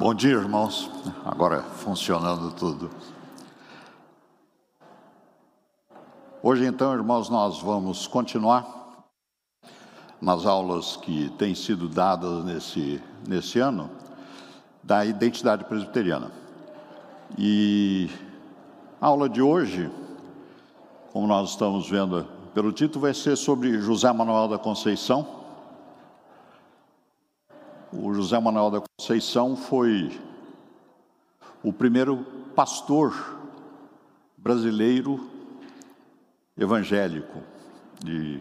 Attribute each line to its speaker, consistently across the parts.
Speaker 1: Bom dia, irmãos. Agora funcionando tudo. Hoje, então, irmãos, nós vamos continuar nas aulas que têm sido dadas nesse, nesse ano da identidade presbiteriana. E a aula de hoje, como nós estamos vendo pelo título, vai ser sobre José Manuel da Conceição o José Manuel da Conceição foi o primeiro pastor brasileiro evangélico de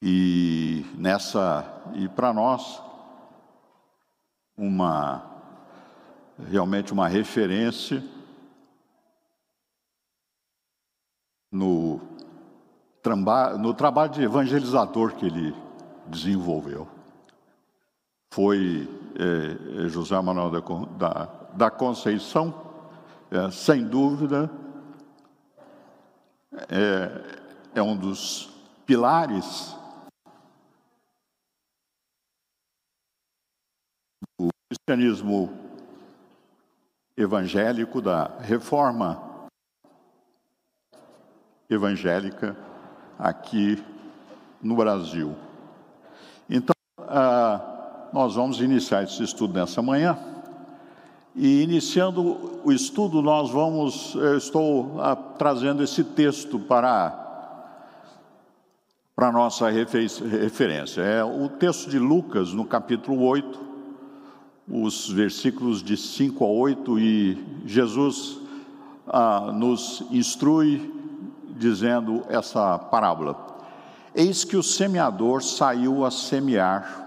Speaker 1: e nessa e para nós uma realmente uma referência no, no trabalho de evangelizador que ele desenvolveu. Foi é, é, José Manuel da, da, da Conceição, é, sem dúvida, é, é um dos pilares do cristianismo evangélico, da reforma evangélica aqui no Brasil. Então, ah, nós vamos iniciar esse estudo nessa manhã. E iniciando o estudo, nós vamos, eu estou ah, trazendo esse texto para para nossa referência. É o texto de Lucas, no capítulo 8, os versículos de 5 a 8, e Jesus ah, nos instrui dizendo essa parábola. Eis que o semeador saiu a semear,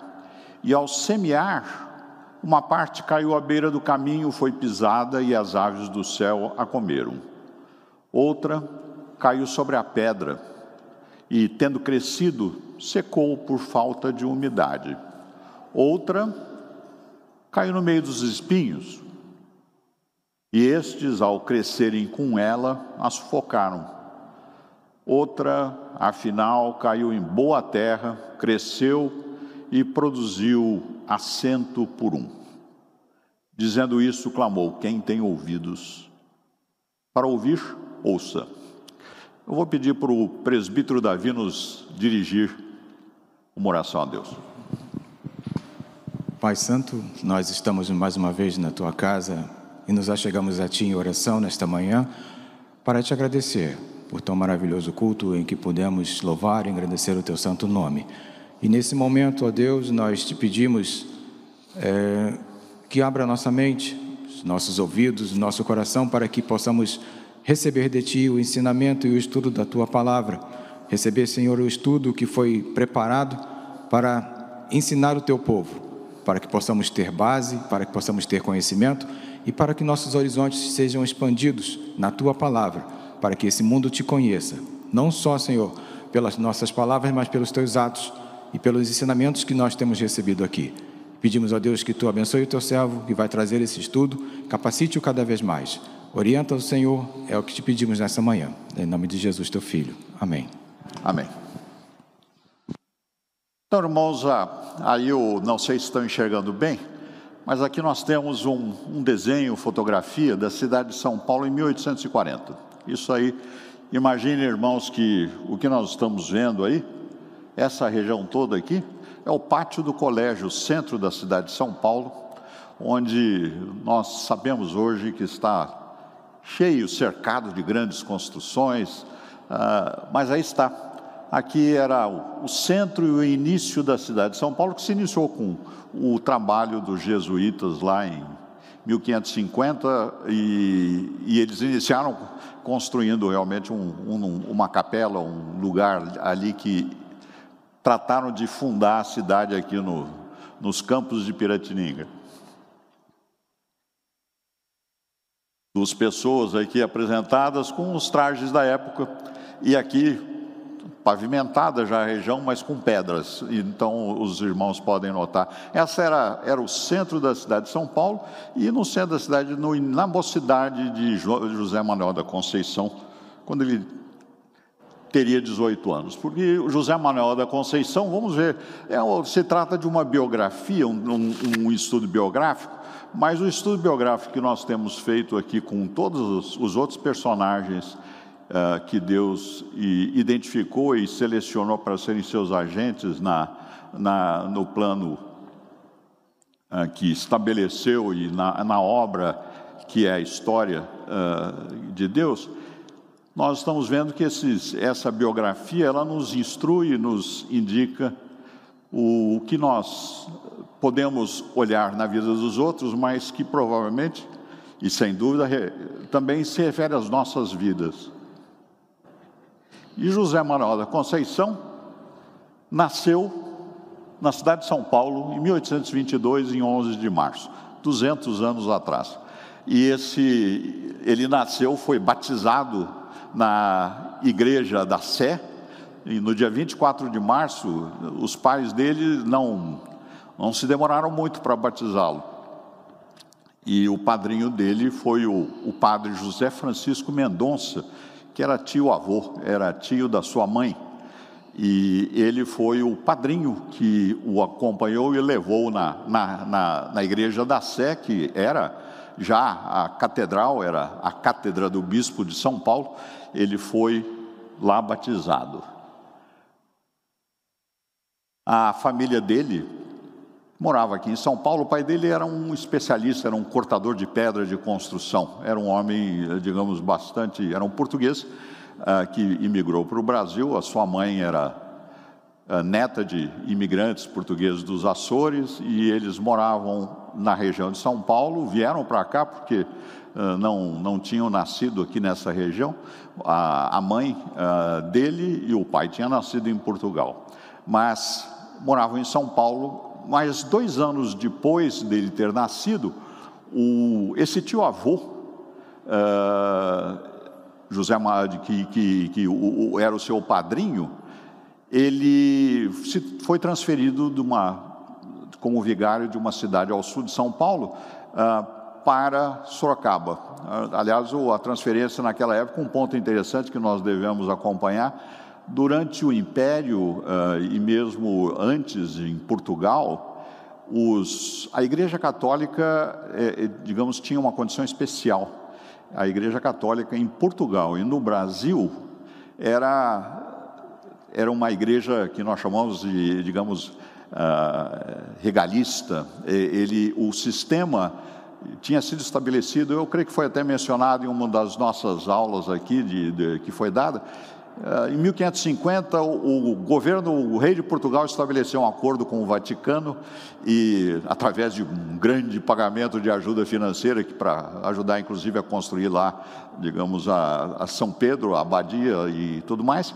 Speaker 1: e ao semear, uma parte caiu à beira do caminho, foi pisada, e as aves do céu a comeram. Outra caiu sobre a pedra, e, tendo crescido, secou por falta de umidade. Outra caiu no meio dos espinhos, e estes, ao crescerem com ela, a sufocaram. Outra, afinal, caiu em boa terra, cresceu e produziu assento por um. Dizendo isso, clamou: Quem tem ouvidos para ouvir, ouça. Eu vou pedir para o presbítero Davi nos dirigir uma oração a Deus.
Speaker 2: Pai Santo, nós estamos mais uma vez na tua casa e nos achegamos a ti em oração nesta manhã para te agradecer por tão maravilhoso culto em que pudemos louvar e agradecer o teu santo nome. E nesse momento, ó Deus, nós te pedimos é, que abra nossa mente, nossos ouvidos, nosso coração, para que possamos receber de Ti o ensinamento e o estudo da Tua palavra. Receber, Senhor, o estudo que foi preparado para ensinar o Teu povo, para que possamos ter base, para que possamos ter conhecimento e para que nossos horizontes sejam expandidos na Tua palavra para que esse mundo te conheça, não só, Senhor, pelas nossas palavras, mas pelos teus atos e pelos ensinamentos que nós temos recebido aqui. Pedimos a Deus que tu abençoe o teu servo que vai trazer esse estudo, capacite-o cada vez mais. Orienta o Senhor, é o que te pedimos nessa manhã. Em nome de Jesus, teu filho. Amém.
Speaker 1: Amém. Então, irmãos, ah, aí eu não sei se estão enxergando bem, mas aqui nós temos um, um desenho, fotografia da cidade de São Paulo em 1840. Isso aí, imagine, irmãos, que o que nós estamos vendo aí, essa região toda aqui, é o pátio do colégio, centro da cidade de São Paulo, onde nós sabemos hoje que está cheio, cercado de grandes construções, uh, mas aí está. Aqui era o, o centro e o início da cidade de São Paulo, que se iniciou com o trabalho dos jesuítas lá em 1550 e, e eles iniciaram construindo realmente um, um, uma capela, um lugar ali que trataram de fundar a cidade aqui no, nos campos de Piratininga. Duas pessoas aqui apresentadas com os trajes da época e aqui pavimentada já a região, mas com pedras. Então os irmãos podem notar. Essa era, era o centro da cidade de São Paulo e no centro da cidade, no, na mocidade de José Manuel da Conceição, quando ele teria 18 anos, porque José Manuel da Conceição, vamos ver, é, se trata de uma biografia, um, um, estudo biográfico, mas o estudo biográfico que nós temos feito aqui com todos os, os outros personagens uh, que Deus identificou e selecionou para serem seus agentes na, na, no plano uh, que estabeleceu e na, na obra que é a história uh, de Deus, nós estamos vendo que esses, essa biografia ela nos instrui, nos indica o, o que nós podemos olhar na vida dos outros, mas que provavelmente e sem dúvida também se refere às nossas vidas. E José Manuel da Conceição nasceu na cidade de São Paulo em 1822, em 11 de março, 200 anos atrás. E esse ele nasceu, foi batizado na igreja da Sé, e no dia 24 de março, os pais dele não, não se demoraram muito para batizá-lo. E o padrinho dele foi o, o padre José Francisco Mendonça, que era tio-avô, era tio da sua mãe. E ele foi o padrinho que o acompanhou e levou na, na, na, na igreja da Sé, que era já a catedral, era a cátedra do bispo de São Paulo, ele foi lá batizado. A família dele morava aqui em São Paulo. O pai dele era um especialista, era um cortador de pedra de construção. Era um homem, digamos, bastante. Era um português uh, que imigrou para o Brasil. A sua mãe era uh, neta de imigrantes portugueses dos Açores e eles moravam na região de São Paulo. Vieram para cá porque uh, não, não tinham nascido aqui nessa região a, a mãe dele e o pai tinham nascido em Portugal, mas moravam em São Paulo. Mas dois anos depois dele ter nascido, o, esse tio avô, uh, José Mad, que, que, que o, o, era o seu padrinho, ele se, foi transferido de uma, como vigário de uma cidade ao sul de São Paulo. Uh, para Sorocaba. Aliás, a transferência naquela época, um ponto interessante que nós devemos acompanhar, durante o Império eh, e mesmo antes em Portugal, os, a Igreja Católica, eh, eh, digamos, tinha uma condição especial. A Igreja Católica em Portugal e no Brasil era, era uma igreja que nós chamamos de, digamos, regalista. Ele, o sistema tinha sido estabelecido, eu creio que foi até mencionado em uma das nossas aulas aqui, de, de que foi dada, em 1550, o, governo, o rei de Portugal estabeleceu um acordo com o Vaticano e, através de um grande pagamento de ajuda financeira, que para ajudar, inclusive, a construir lá, digamos, a, a São Pedro, a abadia e tudo mais,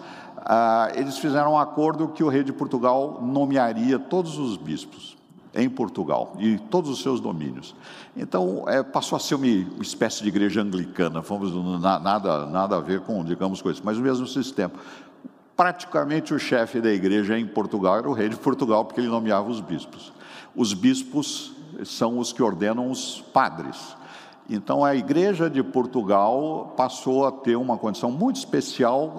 Speaker 1: eles fizeram um acordo que o rei de Portugal nomearia todos os bispos em Portugal e todos os seus domínios. Então, é, passou a ser uma espécie de igreja anglicana, fomos, nada, nada a ver com, digamos, coisas, mas o mesmo sistema. Praticamente o chefe da igreja em Portugal era o rei de Portugal, porque ele nomeava os bispos. Os bispos são os que ordenam os padres. Então, a igreja de Portugal passou a ter uma condição muito especial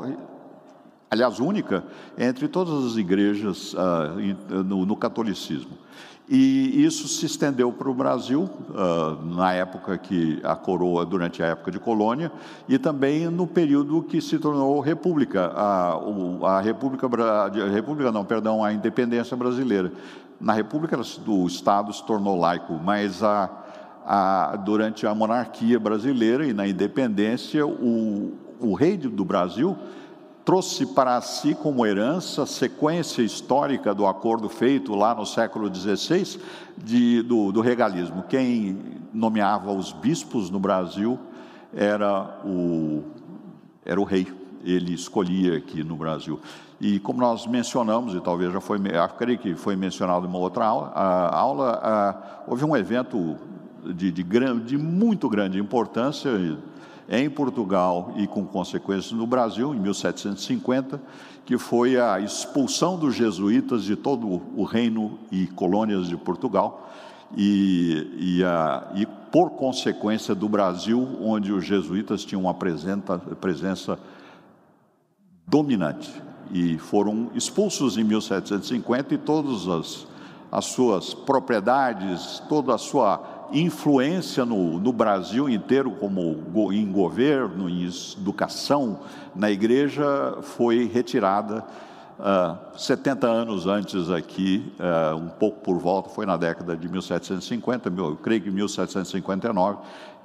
Speaker 1: aliás, única, entre todas as igrejas uh, no, no, catolicismo. E isso se estendeu para o Brasil, uh, na época que a coroa, durante a época de colônia, e também no período que se tornou república, a, a república, a república não, perdão, a independência brasileira. Na república o Estado se tornou laico, mas a, a, durante a monarquia brasileira e na independência, o, o rei do Brasil trouxe para si como herança a sequência histórica do acordo feito lá no século XVI de, do, do regalismo. Quem nomeava os bispos no Brasil era o, era o rei, ele escolhia aqui no Brasil. E como nós mencionamos, e talvez já foi, creio que foi mencionado em uma outra aula, a, aula a, houve um evento de, de, de muito grande importância, em Portugal e com consequências no Brasil, em 1750, que foi a expulsão dos jesuítas de todo o reino e colônias de Portugal, e, e, a, e por consequência do Brasil, onde os jesuítas tinham uma presença, dominante e foram expulsos em 1750 e todas as, as suas propriedades, toda a sua influência no, no Brasil inteiro, como em governo, em educação, na igreja, foi retirada uh, ah, 70 anos antes aqui, uh, um pouco por volta, foi na década de 1750, eu creio que 1759,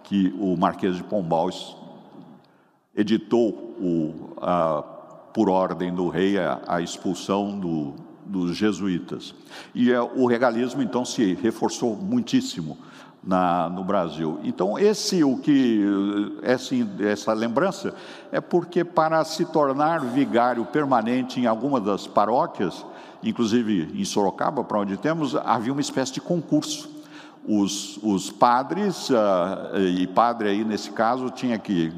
Speaker 1: que o Marquês de Pombal editou o, por ordem do rei a, a expulsão do, dos jesuítas. E uh, o regalismo então se reforçou muitíssimo na, no Brasil. Então, esse o que esse, essa lembrança é porque para se tornar vigário permanente em alguma das paróquias, inclusive em Sorocaba, para onde temos, havia uma espécie de concurso. Os, os padres, uh, e padre aí nesse caso tinha que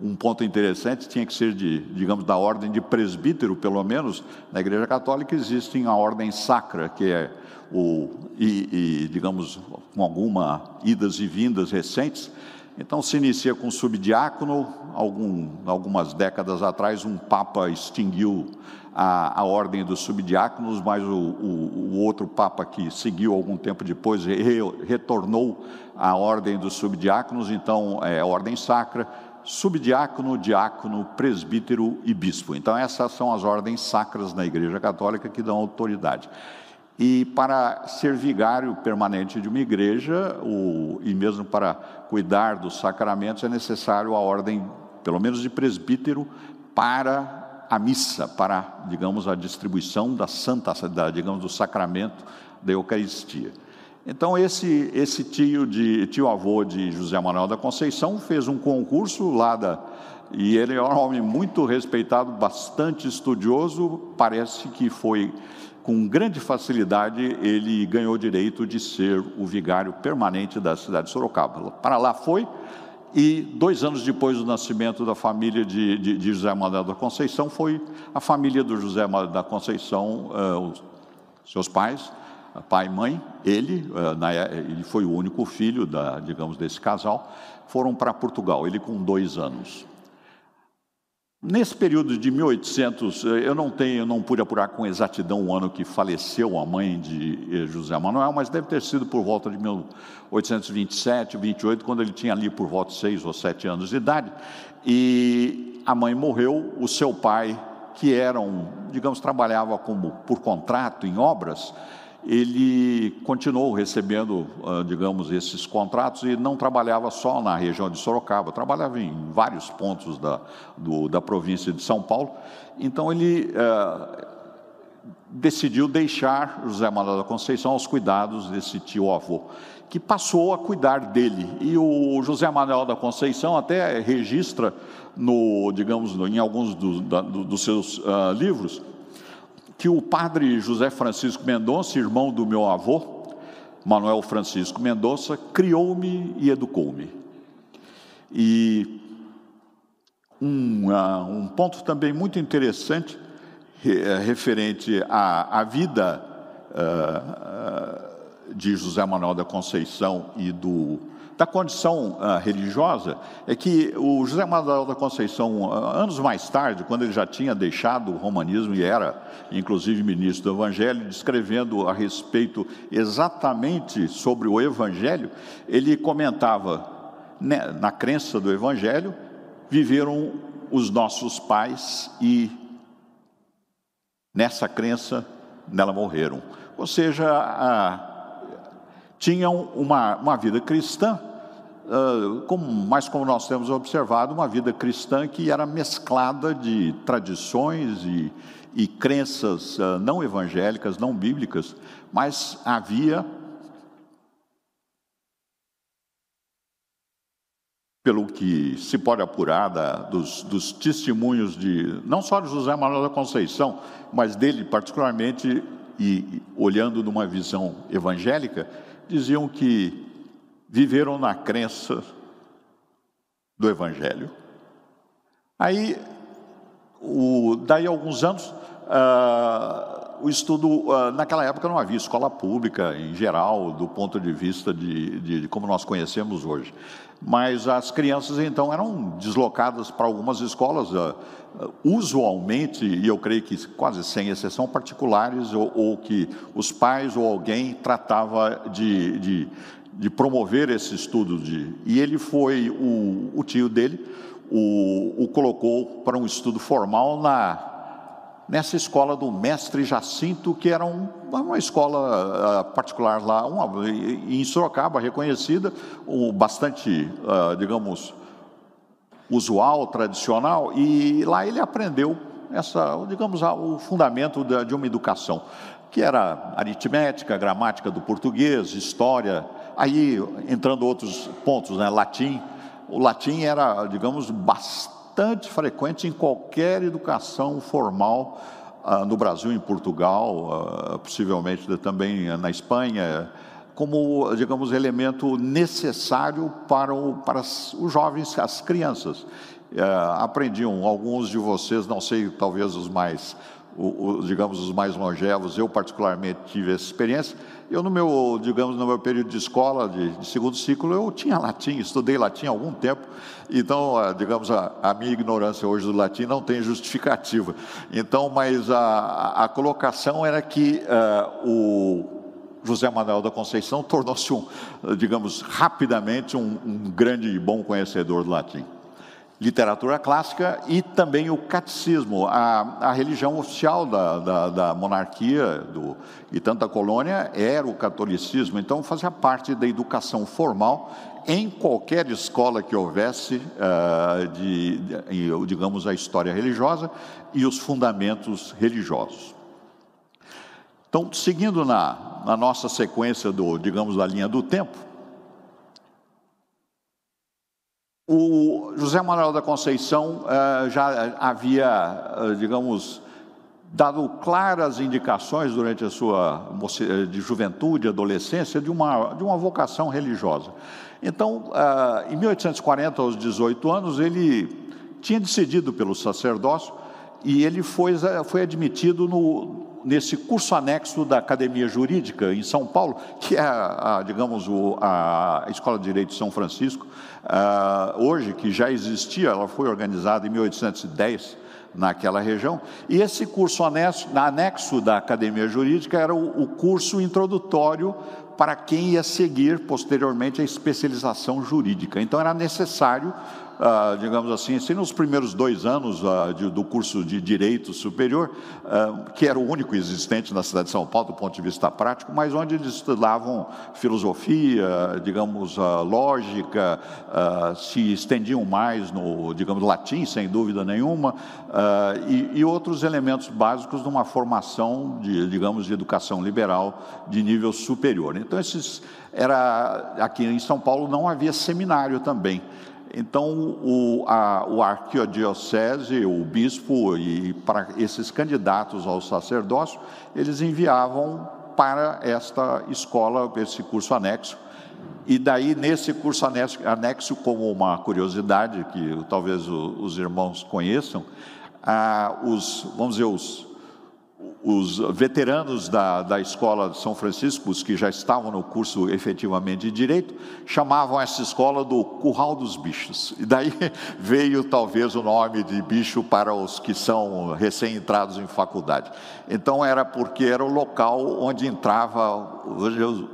Speaker 1: um ponto interessante tinha que ser de, digamos, da ordem de presbítero, pelo menos na Igreja Católica existe a ordem sacra, que é o, e, e, digamos, com alguma idas e vindas recentes. Então se inicia com subdiácono, algum, algumas décadas atrás um papa extinguiu a, a ordem dos subdiáconos, mas o, o, o, outro papa que seguiu algum tempo depois re, retornou à ordem dos subdiáconos, então é ordem sacra, subdiácono, diácono, presbítero e bispo. Então essas são as ordens sacras na Igreja Católica que dão autoridade. E para ser vigário permanente de uma igreja, o, e mesmo para cuidar dos sacramentos, é necessário a ordem, pelo menos de presbítero, para a missa, para, digamos, a distribuição da santa, da, digamos, do sacramento da Eucaristia. Então, esse, esse tio, de, tio avô de José Manuel da Conceição fez um concurso lá da. E ele é um homem muito respeitado, bastante estudioso, parece que foi com grande facilidade, ele ganhou o direito de ser o vigário permanente da cidade de Sorocaba. Para lá foi, e dois anos depois do nascimento da família de, de, de José Manuel da Conceição, foi a família do José Manuel da Conceição, uh, os seus pais, pai e mãe, ele, uh, na, ele foi o único filho, da, digamos, desse casal, foram para Portugal, ele com dois anos. Nesse período de 1800, eh, eu não tenho, não pude apurar com exatidão o ano que faleceu a mãe de eh, José Manuel, mas deve ter sido por volta de 1827, 28, quando ele tinha ali por volta de seis ou sete anos de idade. E a mãe morreu, o seu pai, que era um, digamos, trabalhava como por contrato em obras, ele continuou recebendo, ah, digamos, esses contratos e não trabalhava só na região de Sorocaba, trabalhava em vários pontos da, do, da província de São Paulo. Então ele é, decidiu deixar José Manuel da Conceição aos cuidados desse tio avô, que passou a cuidar dele. E o José Manuel da Conceição até registra no, digamos, em alguns do, da, do, dos seus uh, livros que o padre José Francisco Mendonça, irmão do meu avô, Manuel Francisco Mendonça, criou-me e educou-me. E um, uh, um, ponto também muito interessante uh, referente à, à vida uh, de José Manuel da Conceição e do da condição uh, religiosa é que o José Manuel da Conceição, uh, anos mais tarde, quando ele já tinha deixado o romanismo e era, inclusive, ministro do Evangelho, descrevendo a respeito exatamente sobre o Evangelho, ele comentava, né, na crença do Evangelho, viveram os nossos pais e nessa crença nela morreram. Ou seja, tinham uma, uma vida cristã, uh, como, mas como nós temos observado, uma vida cristã que era mesclada de tradições e, e crenças uh, não evangélicas, não bíblicas, mas havia, pelo que se pode apurar da, dos, dos testemunhos de, não só de José Manuel da Conceição, mas dele particularmente, e olhando numa visão evangélica, diziam que viveram na crença do Evangelho. Aí, o, daí a alguns anos, ah, o estudo, uh, naquela época não havia escola pública em geral, do ponto de vista de, de, de, como nós conhecemos hoje. Mas as crianças então eram deslocadas para algumas escolas, uh, usualmente, e eu creio que quase sem exceção, particulares, ou, ou que os pais ou alguém tratava de, de, de promover esse estudo. De, e ele foi, o, o tio dele, o, o colocou para um estudo formal na nessa escola do mestre Jacinto, que era um, uma escola uh, particular lá, uma, em Sorocaba, reconhecida, um, bastante, uh, digamos, usual, tradicional, e lá ele aprendeu essa, digamos, o fundamento de uma educação, que era aritmética, gramática do português, história, aí entrando outros pontos, né, latim. O latim era, digamos, bastante frequente em qualquer educação formal uh, no Brasil, em Portugal, uh, possivelmente também na Espanha, como, digamos, elemento necessário para, o, para os jovens, as crianças. Uh, aprendiam, alguns de vocês, não sei, talvez os mais, o, o, digamos, os mais longevos, eu particularmente tive essa experiência, eu, no meu, digamos, no meu período de escola, de, de, segundo ciclo, eu tinha latim, estudei latim há algum tempo, então, digamos, a, a, minha ignorância hoje do latim não tem justificativa. Então, mas a, a colocação era que uh, o José Manuel da Conceição tornou-se, um, digamos, rapidamente um, um grande e bom conhecedor do latim literatura clássica e também o catecismo, a, a religião oficial da, da, da monarquia do, e tanta colônia era o catolicismo, então fazia parte da educação formal em qualquer escola que houvesse, uh, de, de, digamos, a história religiosa e os fundamentos religiosos. Então, seguindo na, na nossa sequência do, digamos, da linha do tempo, O José Manuel da Conceição uh, já havia, uh, digamos, dado claras indicações durante a sua de juventude, adolescência, de uma, de uma vocação religiosa. Então, em 1840, aos 18 anos, ele tinha decidido pelo sacerdócio e ele foi, foi admitido no, nesse curso anexo da Academia Jurídica em São Paulo, que é, a, digamos, a Escola de Direito de São Francisco, uh, hoje, que já existia, ela foi organizada em 1810 naquela região, e esse curso anexo, anexo da Academia Jurídica era o, o curso introdutório para quem ia seguir posteriormente a especialização jurídica. Então era necessário ah, digamos assim, assim, nos primeiros dois anos ah, de, do curso de Direito Superior, ah, que era o único existente na cidade de São Paulo do ponto de vista prático, mas onde eles estudavam filosofia, digamos, lógica, se estendiam mais no, digamos, latim, sem dúvida nenhuma, e, e outros elementos básicos de uma formação, de, digamos, de educação liberal de nível superior. Então, esses era aqui em São Paulo não havia seminário também. Então, o, a, o arquidiocese, o bispo, e para esses candidatos ao sacerdócio, eles enviavam para esta escola, esse curso anexo. E daí, nesse curso anexo, anexo como uma curiosidade que talvez os irmãos conheçam, ah, os, vamos dizer, os os veteranos da, da escola de São Francisco, os que já estavam no curso efetivamente de direito, chamavam essa escola do curral dos bichos. E daí veio talvez o nome de bicho para os que são recém-entrados em faculdade. Então era porque era o local onde entrava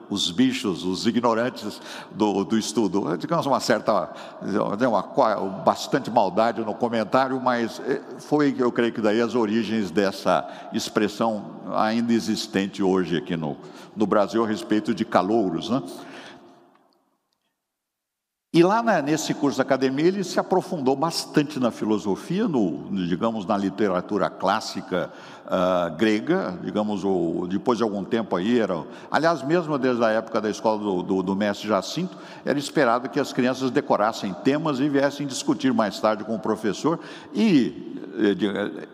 Speaker 1: os bichos, os ignorantes do, do estudo. Digamos uma certa, uma, bastante maldade no comentário, mas eh, foi, eu creio que daí as origens dessa expressão ainda existente hoje aqui no, no Brasil a respeito de calouros, né? E lá nesse curso da academia ele se aprofundou bastante na filosofia, no, digamos na literatura clássica uh, grega, digamos o, depois de algum tempo aí era, aliás mesmo desde a época da escola do, do, do mestre Jacinto era esperado que as crianças decorassem temas e viessem discutir mais tarde com o professor e eh, eh,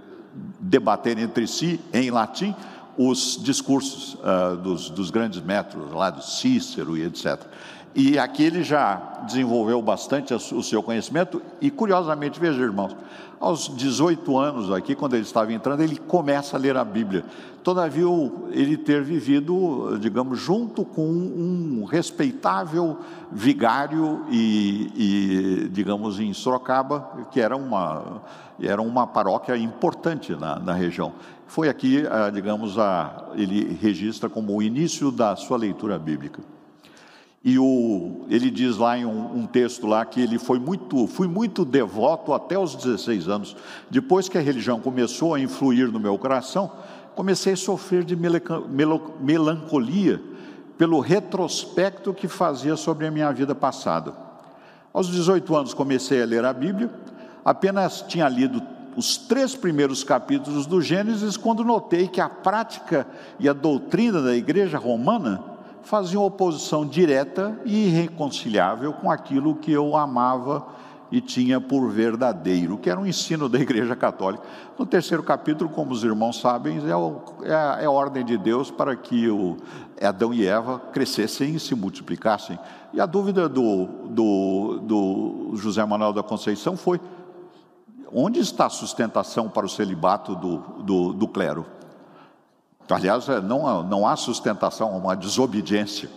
Speaker 1: debater entre si em latim os discursos uh, dos, dos grandes métodos lá do Cícero e etc. E aqui ele já desenvolveu bastante o seu conhecimento, e curiosamente, veja, irmãos, aos 18 anos aqui, quando ele estava entrando, ele começa a ler a Bíblia. Todavia, ele ter vivido, digamos, junto com um respeitável vigário e, e digamos, em Sorocaba, que era uma, era uma paróquia importante na, na região. Foi aqui, ah, digamos, a, ele registra como o início da sua leitura bíblica. E o, ele diz lá em um, um, texto lá que ele foi muito, fui muito devoto até os 16 anos. Depois que a religião começou a influir no meu coração, comecei a sofrer de melancolia pelo retrospecto que fazia sobre a minha vida passada. Aos 18 anos comecei a ler a Bíblia, apenas tinha lido os três primeiros capítulos do Gênesis quando notei que a prática e a doutrina da igreja romana faziam oposição direta e irreconciliável com aquilo que eu amava e tinha por verdadeiro, que era o ensino da Igreja Católica. No terceiro capítulo, como os irmãos sabem, é, o, é, a, é a, ordem de Deus para que o, Adão e Eva crescessem e se multiplicassem. E a dúvida do, do, do José Manuel da Conceição foi: onde está a sustentação para o celibato do, do clero? Aliás, é, não, não há sustentação, uma desobediência.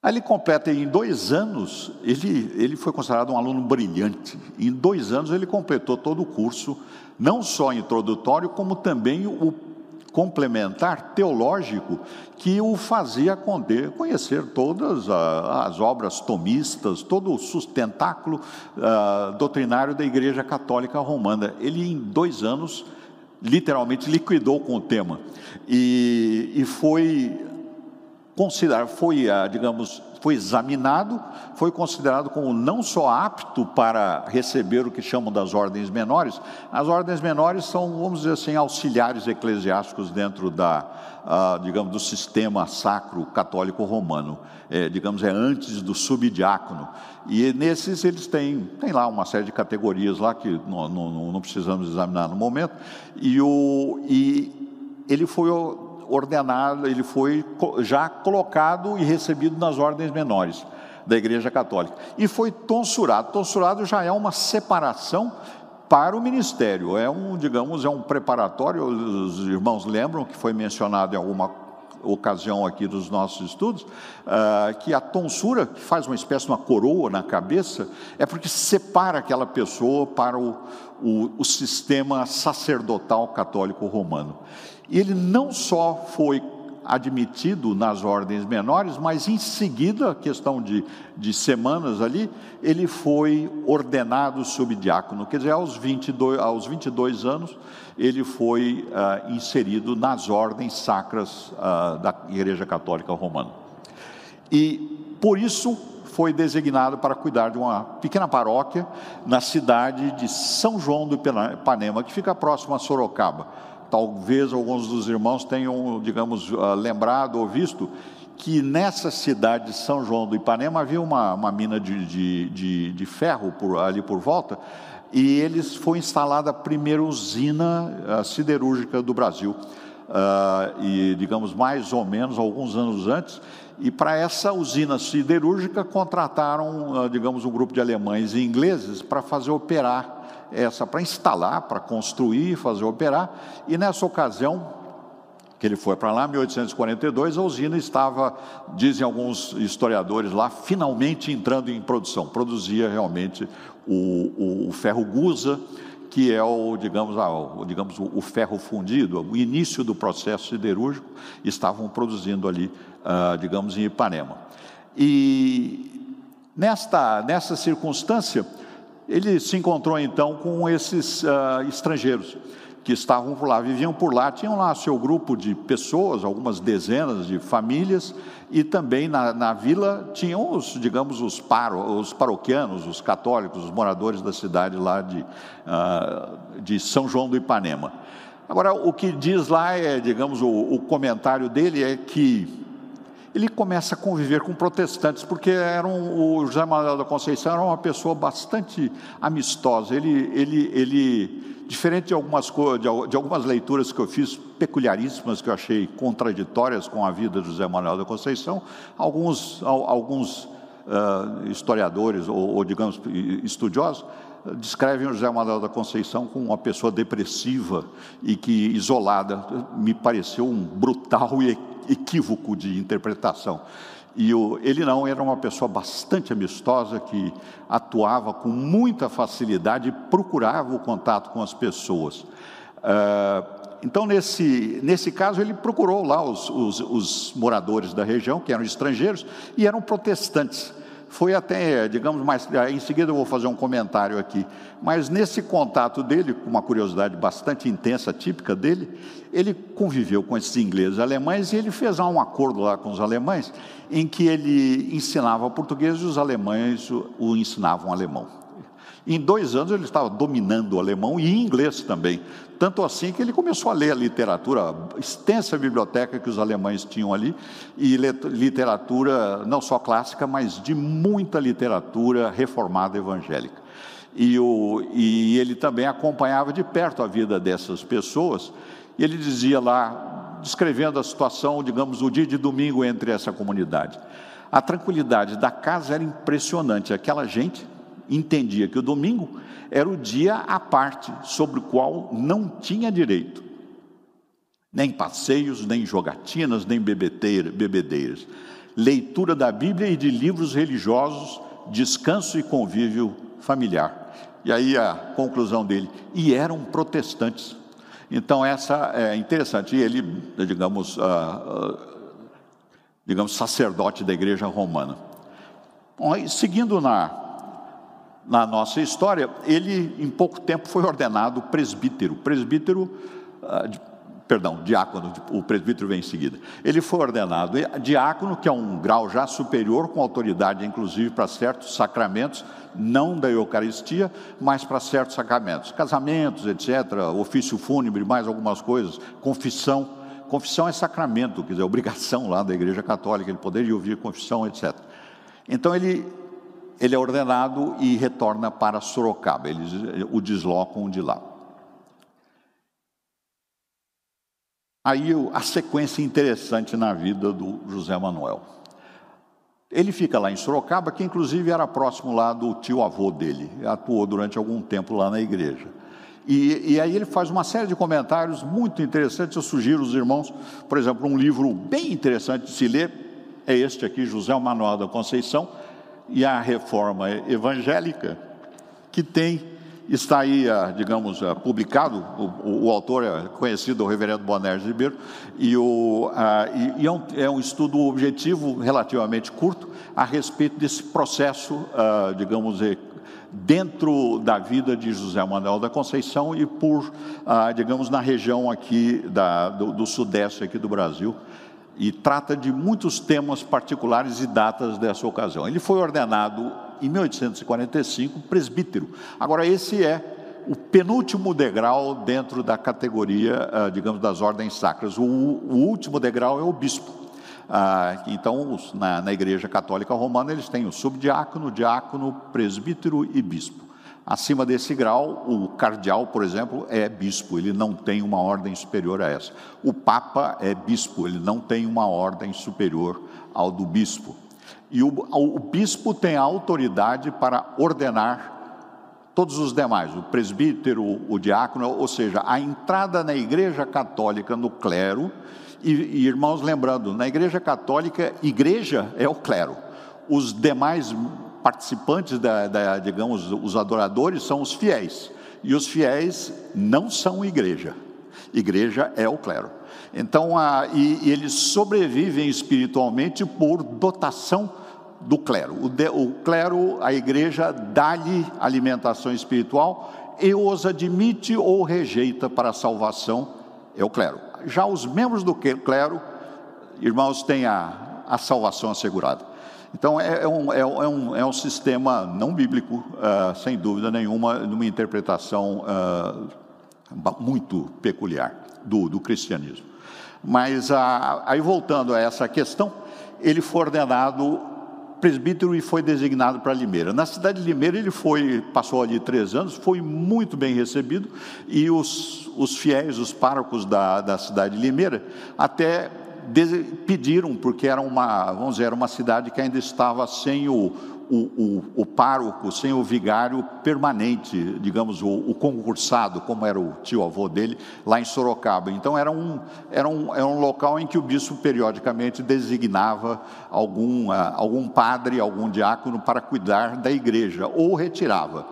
Speaker 1: Aí ele completa em dois anos, ele, ele foi considerado um aluno brilhante. Em dois anos ele completou todo o curso, não só introdutório, como também o complementar teológico que o fazia conhecer todas as obras tomistas, todo o sustentáculo uh, doutrinário da Igreja Católica Romana. Ele, em dois anos, literalmente liquidou com o tema e, e foi considerado, foi, ah, digamos, foi examinado, foi considerado como não só apto para receber o que chamam das ordens menores. As ordens menores são, vamos dizer assim, auxiliares eclesiásticos dentro da, uh, digamos, do sistema sacro católico romano. É, digamos, é antes do subdiácono. E nesses eles têm, têm lá uma série de categorias lá que não, não, não precisamos examinar no momento. E, o, e ele foi ordenado, ele foi já colocado e recebido nas ordens menores da Igreja Católica. E foi tonsurado. Tonsurado já é uma separação para o ministério. É um, digamos, é um preparatório. Os irmãos lembram que foi mencionado em alguma ocasião aqui dos nossos estudos, uh, que a tonsura, que faz uma espécie de uma coroa na cabeça, é porque separa aquela pessoa para o, o, o sistema sacerdotal católico romano. E ele não só foi admitido nas ordens menores, mas em seguida, questão de, de semanas ali, ele foi ordenado subdiácono. Quer dizer, aos 22, aos 22 anos, ele foi uh, inserido nas ordens sacras uh, da Igreja Católica Romana. E por isso foi designado para cuidar de uma pequena paróquia na cidade de São João do Ipanema, que fica próximo a Sorocaba talvez alguns dos irmãos tenham, digamos, ah, lembrado ou visto que nessa cidade de São João do Ipanema havia uma, uma mina de, de, de, de ferro por, ali por volta, e eles foi instalada a primeira usina uh, siderúrgica do Brasil. Uh, e, digamos, mais ou menos alguns anos antes, e para essa usina siderúrgica contrataram, uh, digamos, um grupo de alemães e ingleses para fazer operar essa para instalar, para construir, fazer operar. E nessa ocasião, que ele foi para lá, em 1842, a usina estava, dizem alguns historiadores lá, finalmente entrando em produção. Produzia realmente o, o, o ferro gusa, que é o, digamos, o, digamos, o, ferro fundido, o início do processo siderúrgico, estavam produzindo ali, uh, digamos, em Ipanema. E nesta, nessa circunstância, ele se encontrou então com esses uh, estrangeiros que estavam por lá, viviam por lá, tinham lá seu grupo de pessoas, algumas dezenas de famílias, e também na, na vila tinham os, digamos, os, paro, os paroquianos, os católicos, os moradores da cidade lá de, uh, de São João do Ipanema. Agora, o que diz lá é, digamos, o, o comentário dele é que ele começa a conviver com protestantes, porque eram, o José Manuel da Conceição era uma pessoa bastante amistosa, ele, ele, ele diferente de algumas, de algumas leituras que eu fiz peculiaríssimas, que eu achei contraditórias com a vida de José Manuel da Conceição, alguns, alguns uh, historiadores, ou, ou, digamos, estudiosos, descrevem o José Manuel da Conceição como uma pessoa depressiva e que, isolada, me pareceu um brutal equívoco de interpretação. E o, ele não, era uma pessoa bastante amistosa, que atuava com muita facilidade e procurava o contato com as pessoas. Uh, então, nesse, nesse caso, ele procurou lá os, os, os moradores da região, que eram estrangeiros, e eram protestantes foi até, digamos, mais. Em seguida eu vou fazer um comentário aqui. Mas nesse contato dele, com uma curiosidade bastante intensa, típica dele, ele conviveu com esses ingleses alemães e ele fez um acordo lá com os alemães, em que ele ensinava português e os alemães o ensinavam alemão. Em dois anos ele estava dominando o alemão e inglês também. Tanto assim que ele começou a ler a literatura, a extensa biblioteca que os alemães tinham ali, e literatura não só clássica, mas de muita literatura reformada evangélica. E, o, e ele também acompanhava de perto a vida dessas pessoas, e ele dizia lá, descrevendo a situação, digamos, o dia de domingo entre essa comunidade. A tranquilidade da casa era impressionante, aquela gente entendia que o domingo era o dia à parte sobre o qual não tinha direito. Nem passeios, nem jogatinas, nem bebedeiras. Leitura da Bíblia e de livros religiosos, descanso e convívio familiar. E aí a conclusão dele, e eram protestantes. Então essa é interessante. E ele, digamos, uh, uh, digamos sacerdote da igreja romana. Seguindo na na nossa história, ele em pouco tempo foi ordenado presbítero. Presbítero, uh, perdão, diácono, o presbítero vem em seguida. Ele foi ordenado diácono, que é um grau já superior, com autoridade inclusive para certos sacramentos, não da Eucaristia, mas para certos sacramentos, casamentos, etc., ofício fúnebre, mais algumas coisas, confissão. Confissão é sacramento, quer dizer, obrigação lá da Igreja Católica, ele poderia ouvir confissão, etc. Então ele ele é ordenado e retorna para Sorocaba, eles o deslocam de lá. Aí a sequência interessante na vida do José Manuel. Ele fica lá em Sorocaba, que inclusive era próximo lá do tio avô dele, atuou durante algum tempo lá na igreja. E, e, aí ele faz uma série de comentários muito interessantes. Eu sugiro os irmãos, por exemplo, um livro bem interessante de se ler, é este aqui, José Manuel da Conceição, e a reforma evangélica, que tem, está aí, ah, digamos, ah, publicado, o, o autor é conhecido, o reverendo Bonerges Ribeiro, e, o, a, ah, e, é, um, é, um, estudo objetivo relativamente curto a respeito desse processo, a, digamos, dentro da vida de José Manuel da Conceição e por, digamos, na região aqui da, do, do sudeste aqui do Brasil, e trata de muitos temas particulares e datas dessa ocasião. Ele foi ordenado em 1845 presbítero. Agora, esse é o penúltimo degrau dentro da categoria, ah, digamos, das ordens sacras. O, último degrau é o bispo. Ah, então, na Igreja Católica Romana, eles têm o subdiácono, diácono, presbítero e bispo. Acima desse grau, o cardeal, por exemplo, é bispo, ele não tem uma ordem superior a essa. O papa é bispo, ele não tem uma ordem superior ao do bispo. E o, o bispo tem a autoridade para ordenar todos os demais, o presbítero, o diácono, ou seja, a entrada na igreja católica, no clero, e, e irmãos, lembrando, na igreja católica, igreja é o clero, os demais participantes, da, da, digamos, os adoradores são os fiéis. E os fiéis não são igreja. Igreja é o clero. Então, a, e, e eles sobrevivem espiritualmente por dotação do clero. O, de, o clero, a igreja, dá-lhe alimentação espiritual e os admite ou rejeita para a salvação, é o clero. Já os membros do clero, irmãos, têm a, a salvação assegurada. Então, é, é, um, é, um, é um sistema não bíblico, uh, sem dúvida nenhuma, numa interpretação uh, muito peculiar do, do cristianismo. Mas, uh, aí voltando a essa questão, ele foi ordenado presbítero e foi designado para Limeira. Na cidade de Limeira ele foi, passou ali três anos, foi muito bem recebido e os, os fiéis, os párocos da, da cidade de Limeira, até pediram, porque era uma, vamos dizer, uma cidade que ainda estava sem o, o, o, o pároco, sem o vigário permanente, digamos, o, o, concursado, como era o tio-avô dele, lá em Sorocaba. Então, era um, era, um, era um local em que o bispo periodicamente designava algum, uh, algum padre, algum diácono para cuidar da igreja, ou retirava.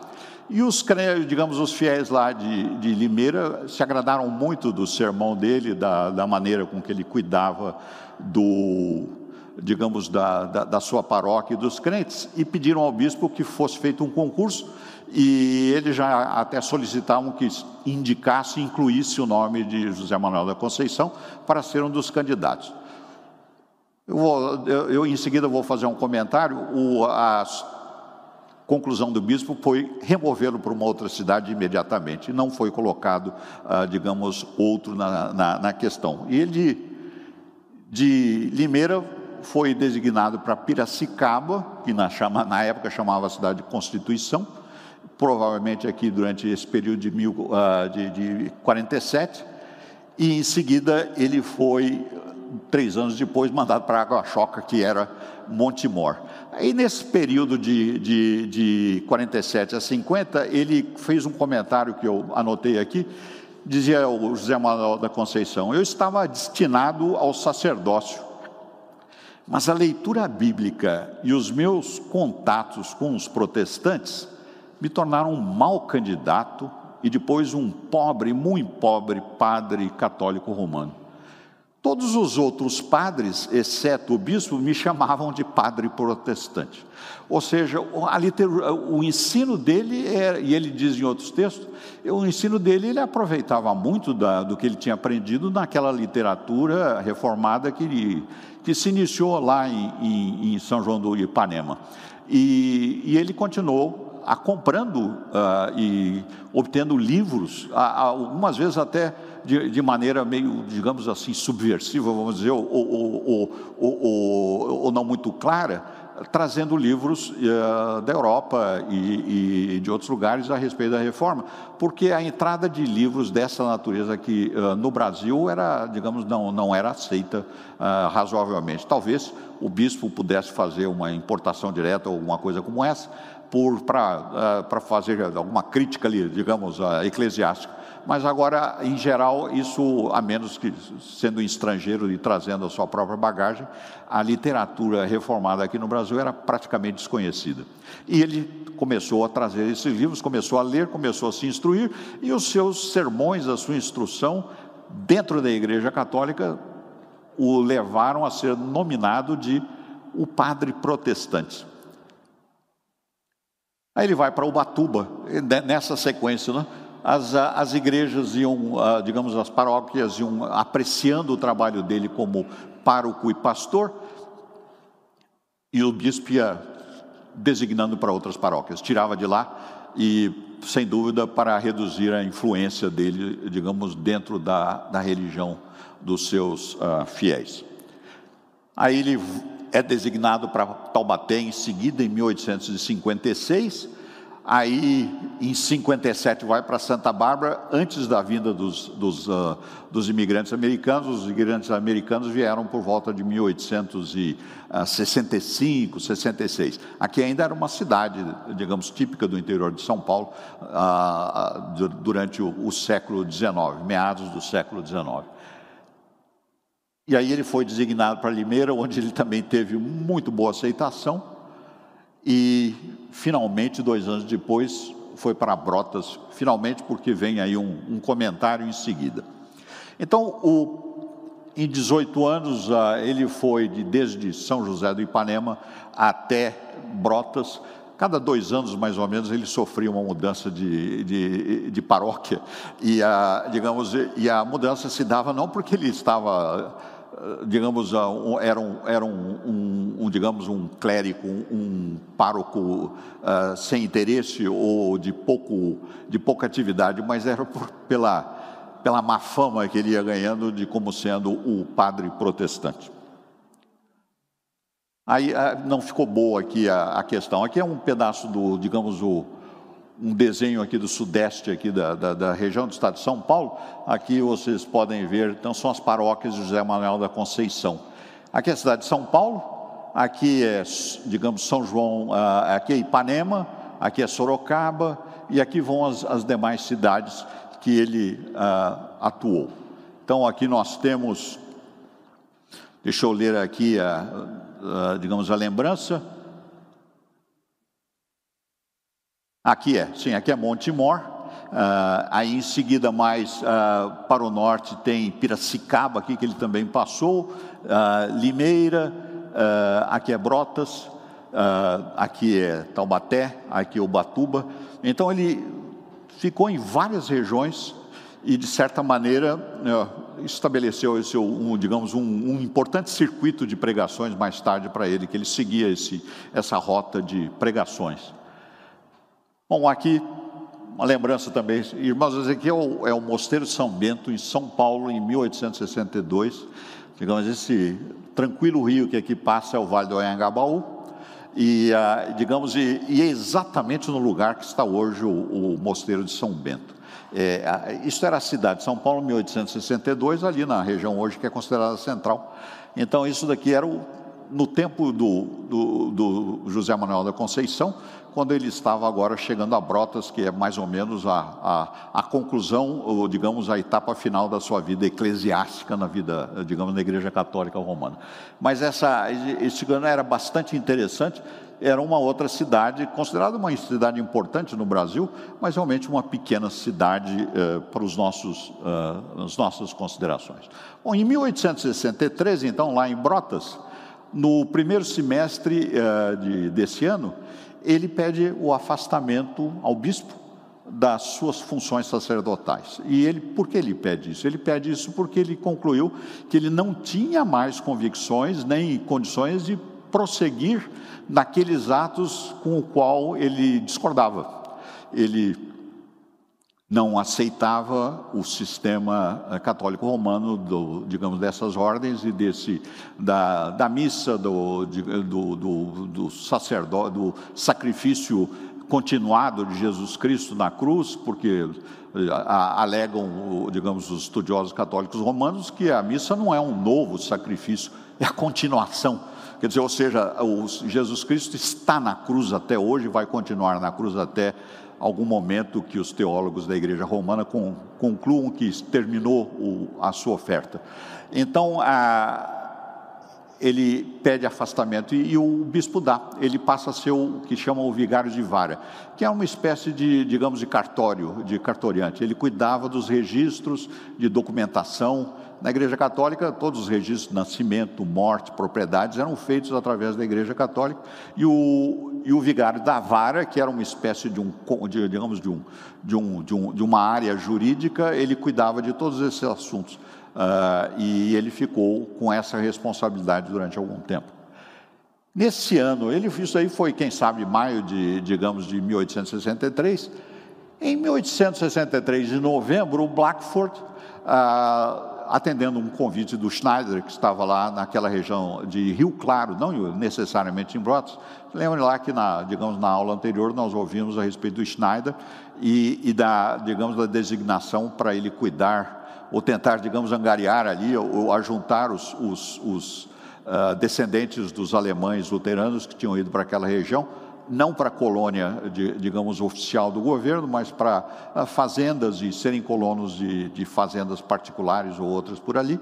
Speaker 1: E os, digamos, os fiéis lá de, de Limeira se agradaram muito do sermão dele, da, da maneira com que ele cuidava do, digamos, da, da, da, sua paróquia e dos crentes, e pediram ao bispo que fosse feito um concurso, e eles já até solicitavam que indicasse incluísse o nome de José Manuel da Conceição para ser um dos candidatos. Eu, vou, eu, eu em seguida vou fazer um comentário. O, a conclusão do bispo foi removê-lo para uma outra cidade imediatamente, não foi colocado, ah, digamos, outro na, na, na questão. E ele, de Limeira, foi designado para Piracicaba, que na, chama, na época chamava a cidade de Constituição, provavelmente aqui durante esse período de, mil, uh, de, de 47, e em seguida ele foi, três anos depois, mandado para Água Choca, que era Montemor. Aí nesse período de, de, de 47 a 50, ele fez um comentário que eu anotei aqui, dizia o José Manuel da Conceição, eu estava destinado ao sacerdócio, mas a leitura bíblica e os meus contatos com os protestantes me tornaram um mau candidato e depois um pobre, muito pobre padre católico romano. Todos os outros padres, exceto o bispo, me chamavam de padre protestante. Ou seja, o ensino dele, era, e ele diz em outros textos, o ensino dele ele aproveitava muito da, do que ele tinha aprendido naquela literatura reformada que, que se iniciou lá em, em, em São João do Ipanema. E, e ele continuou a comprando uh, e obtendo livros, algumas vezes até de, de, maneira meio, digamos assim, subversiva, vamos dizer, ou, ou, ou, ou não muito clara, trazendo livros uh, da Europa e, e, de outros lugares a respeito da reforma, porque a entrada de livros dessa natureza aqui uh, no Brasil era, digamos, não, não era aceita uh, razoavelmente. Talvez o bispo pudesse fazer uma importação direta ou alguma coisa como essa, para fazer alguma crítica ali, digamos, eclesiástica mas agora, em geral, isso, a menos que sendo estrangeiro e trazendo a sua própria bagagem, a literatura reformada aqui no Brasil era praticamente desconhecida. E ele começou a trazer esses livros, começou a ler, começou a se instruir, e os seus sermões, a sua instrução, dentro da Igreja Católica, o levaram a ser nominado de o padre protestante. Aí ele vai para Ubatuba, nessa sequência, né? As, as igrejas iam, digamos, as paróquias iam apreciando o trabalho dele como pároco e pastor, e o bispo ia designando para outras paróquias, tirava de lá e, sem dúvida, para reduzir a influência dele, digamos, dentro da, da religião dos seus uh, fiéis. Aí ele é designado para Taubaté em seguida, em 1856, Aí, em 57, vai para Santa Bárbara, antes da vinda dos, dos, uh, dos, imigrantes americanos. Os imigrantes americanos vieram por volta de 1865, 66. Aqui ainda era uma cidade, digamos, típica do interior de São Paulo, uh, durante o, o século XIX, meados do século XIX. E aí ele foi designado para Limeira, onde ele também teve muito boa aceitação e finalmente, dois anos depois, foi para Brotas, finalmente, porque vem aí um, um comentário em seguida. Então, o, em 18 anos, uh, ele foi de, desde São José do Ipanema até Brotas. Cada dois anos, mais ou menos, ele sofria uma mudança de, de, de paróquia. E a, digamos, e a mudança se dava não porque ele estava digamos, era um, era um, um, um digamos, um clérigo, um, pároco uh, sem interesse ou de, pouco, de pouca atividade, mas era por, pela, pela má fama que ele ia ganhando de como sendo o padre protestante. Aí ah, não ficou boa aqui a, a questão. Aqui é um pedaço do, digamos, o, um desenho aqui do sudeste aqui da, da, da, região do estado de São Paulo. Aqui vocês podem ver, então são as paróquias de José Manuel da Conceição. Aqui é a cidade de São Paulo, aqui é, digamos, São João, ah, aqui é Ipanema, aqui é Sorocaba e aqui vão as, as demais cidades que ele uh, atuou. Então aqui nós temos, deixa eu ler aqui a, digamos, a lembrança. Aqui é, sim, aqui é Montemor. Uh, aí em seguida, mais uh, para o norte, tem Piracicaba, aqui que ele também passou, uh, Limeira, aqui é Brotas, aqui é Taubaté, aqui é Ubatuba. Então ele ficou em várias regiões e de certa maneira estabeleceu esse um, digamos um, um, importante circuito de pregações mais tarde para ele que ele seguia esse, essa rota de pregações. Bom, aqui uma lembrança também, irmãos, aqui é o, é o Mosteiro São Bento, em São Paulo, em 1862. Digamos, esse tranquilo rio que aqui passa é o Vale do Anhangabaú. E, ah, digamos, e, e, é exatamente no lugar que está hoje o, o Mosteiro de São Bento. É, isso era a cidade de São Paulo, 1862, ali na região hoje que é considerada central. Então, isso daqui era o, no tempo do, do, do José Manuel da Conceição, quando ele estava agora chegando a Brotas, que é mais ou menos a, a, a conclusão, ou digamos, a etapa final da sua vida eclesiástica na vida, digamos, na Igreja Católica Romana. Mas essa, esse ano era bastante interessante, era uma outra cidade, considerada uma cidade importante no Brasil, mas realmente uma pequena cidade eh, para os nossos, uh, as nossas considerações. Bom, em 1863, então, lá em Brotas, no primeiro semestre uh, de, desse ano, ele pede o afastamento ao bispo das suas funções sacerdotais. E ele, por que ele pede isso? Ele pede isso porque ele concluiu que ele não tinha mais convicções nem condições de prosseguir naqueles atos com o qual ele discordava. Ele não aceitava o sistema eh, católico romano, do, digamos, dessas ordens e desse, da, da missa, do, do, do, do, do sacrifício continuado de Jesus Cristo na cruz, porque eh, alegam, digamos, os estudiosos católicos romanos que a missa não é um novo sacrifício, é a continuação. Quer dizer, ou seja, Jesus Cristo está na cruz até hoje, vai continuar na cruz até algum momento que os teólogos da Igreja Romana concluam que terminou a sua oferta. Então, a, ele pede afastamento e, e, o bispo dá. Ele passa a ser o que chamam o vigário de vara, que é uma espécie de, digamos, de cartório, de cartoriante. Ele cuidava dos registros de documentação. Na Igreja Católica, todos os registros de nascimento, morte, propriedades eram feitos através da Igreja Católica. E o, e o vigário da vara, que era uma espécie de um, de, digamos, de, um, de, um, de, um, de uma área jurídica, ele cuidava de todos esses assuntos Uh, e ele ficou com essa responsabilidade durante algum tempo. Nesse ano, ele, isso aí foi, quem sabe, maio de, digamos, de 1863. Em 1863, em novembro, o Blackford, uh, atendendo um convite do Schneider, que estava lá naquela região de Rio Claro, não necessariamente em Brotas. Lembra lá que, na, digamos, na aula anterior, nós ouvimos a respeito do Schneider e, e da, digamos, da designação para ele cuidar ou tentar, digamos, angariar ali, ou ajuntar os, os, os uh, descendentes dos alemães luteranos que tinham ido para aquela região, não para a colônia, de, digamos, oficial do governo, mas para uh, fazendas e serem colonos de, de fazendas particulares ou outras por ali.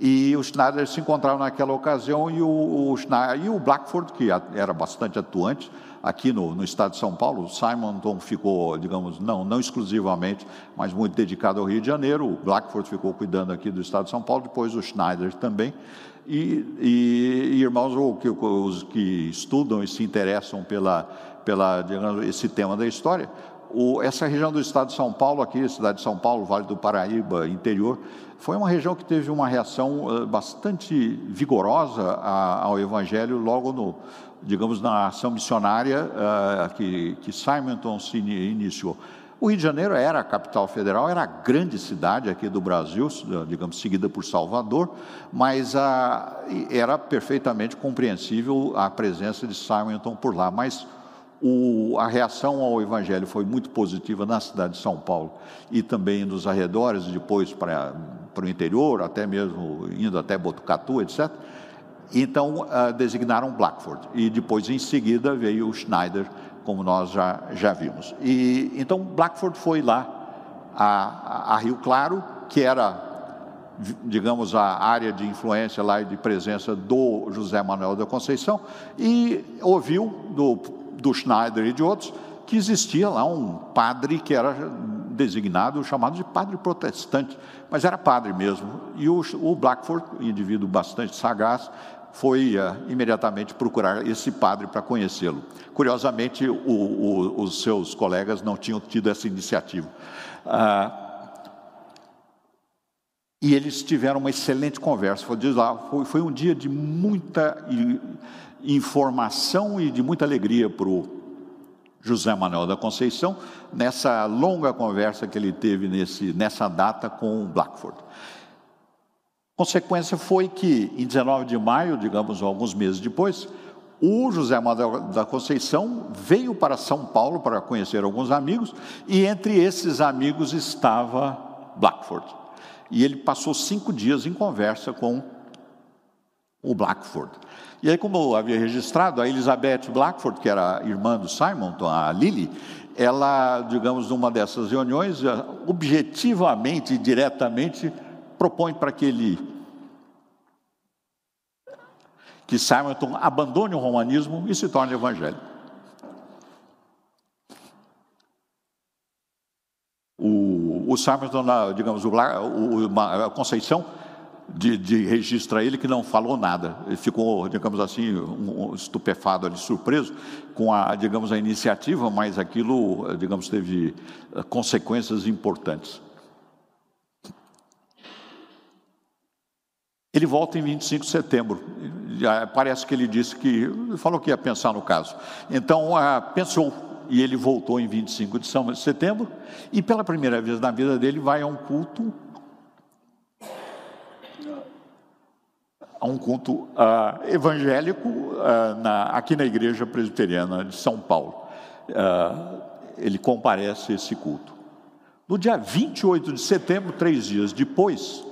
Speaker 1: E o Schneider se encontrava naquela ocasião e o, o, Schneider, e o Blackford, que era bastante atuante, aqui no, no, estado de São Paulo. O Simonton ficou, digamos, não, não exclusivamente, mas muito dedicado ao Rio de Janeiro. O Blackford ficou cuidando aqui do estado de São Paulo, depois o Schneider também. E, e, irmãos, os que estudam e se interessam pela, pela digamos, esse tema da história, o, essa região do estado de São Paulo, aqui, cidade de São Paulo, Vale do Paraíba, interior, foi uma região que teve uma reação uh, bastante vigorosa ao Evangelho logo no, digamos, na ação missionária uh, que, que Simonton se iniciou. O Rio de Janeiro era a capital federal, era a grande cidade aqui do Brasil, digamos, seguida por Salvador, mas a, era perfeitamente compreensível a presença de Simonton por lá. Mas o, a reação ao Evangelho foi muito positiva na cidade de São Paulo e também nos arredores, depois para, para o interior, até mesmo indo até Botucatu, etc. Então, uh, designaram Blackford. E depois, em seguida, veio o Schneider, como nós já, já vimos. E, então, Blackford foi lá a, a Rio Claro, que era, digamos, a área de influência lá e de presença do José Manuel da Conceição, e ouviu do, do Schneider e de outros que existia lá um padre que era designado, chamado de padre protestante, mas era padre mesmo. E o, o Blackford, indivíduo bastante sagaz, foi uh, imediatamente procurar esse padre para conhecê-lo. Curiosamente, o, o, os seus colegas não tinham tido essa iniciativa. Uh, e eles tiveram uma excelente conversa. Foi, foi, foi um dia de muita informação e de muita alegria para o José Manuel da Conceição, nessa longa conversa que ele teve nesse, nessa data com Blackford. Consequência foi que, em 19 de maio, digamos, alguns meses depois, o José Manuel da Conceição veio para São Paulo para conhecer alguns amigos, e entre esses amigos estava Blackford. E ele passou cinco dias em conversa com o Blackford. E aí, como eu havia registrado, a Elizabeth Blackford, que era irmã do Simon, a Lily, ela, digamos, numa dessas reuniões, objetivamente e diretamente propõe para que ele que Simonton abandone o romanismo e se torne evangélico. O, o Simonton, digamos, o, o, a Conceição de, de registra ele que não falou nada. Ele ficou, digamos assim, um, estupefado ali, surpreso com a, digamos, a iniciativa, mas aquilo, digamos, teve eh, consequências importantes. Ele volta em 25 de setembro. Parece que ele disse que falou que ia pensar no caso. Então ah, pensou e ele voltou em 25 de setembro e pela primeira vez na vida dele vai a um culto a um culto ah, evangélico ah, na, aqui na igreja presbiteriana de São Paulo. Ele comparece a esse culto. No dia 28 de setembro, três dias depois,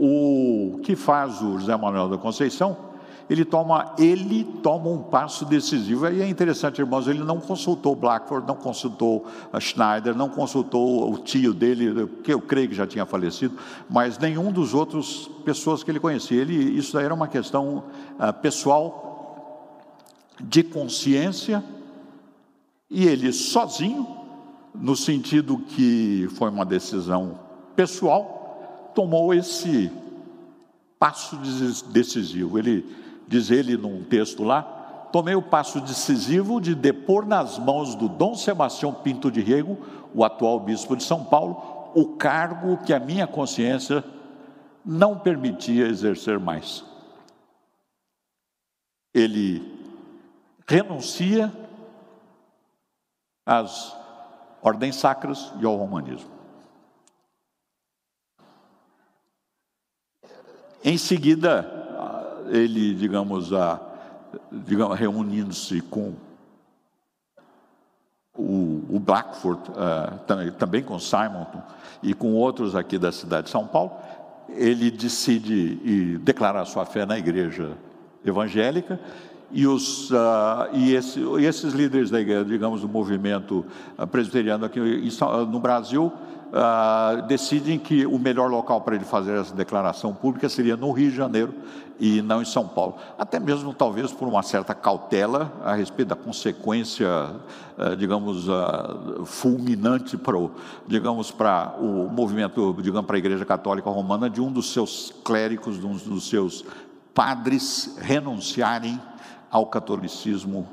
Speaker 1: o que faz o José Manuel da Conceição? Ele toma, ele toma um passo decisivo. E é interessante, irmãos, ele não consultou Blackford, não consultou a Schneider, não consultou o tio dele, que eu creio que já tinha falecido, mas nenhum dos outros pessoas que ele conhecia. Ele, isso daí era uma questão uh, pessoal, de consciência, e ele sozinho, no sentido que foi uma decisão pessoal, tomou esse passo decisivo. Ele diz ele num texto lá, tomei o passo decisivo de depor nas mãos do Dom Sebastião Pinto de Rego, o atual bispo de São Paulo, o cargo que a minha consciência não permitia exercer mais. Ele renuncia às ordens sacras e ao romanismo. Em seguida, ele, digamos, a, digamos reunindo-se com o, o Blackford, uh, também, com Simonton e com outros aqui da cidade de São Paulo, ele decide e declarar sua fé na igreja evangélica e, os, uh, e, esse, e, esses líderes da igreja, digamos, do movimento presbiteriano aqui no Brasil, uh, decidem que o melhor local para ele fazer essa declaração pública seria no Rio de Janeiro e não em São Paulo. Até mesmo, talvez, por uma certa cautela a respeito da consequência, uh, digamos, uh, fulminante para o, digamos, para o movimento, digamos, para a Igreja Católica Romana de um dos seus clérigos, de um dos seus padres renunciarem ao catolicismo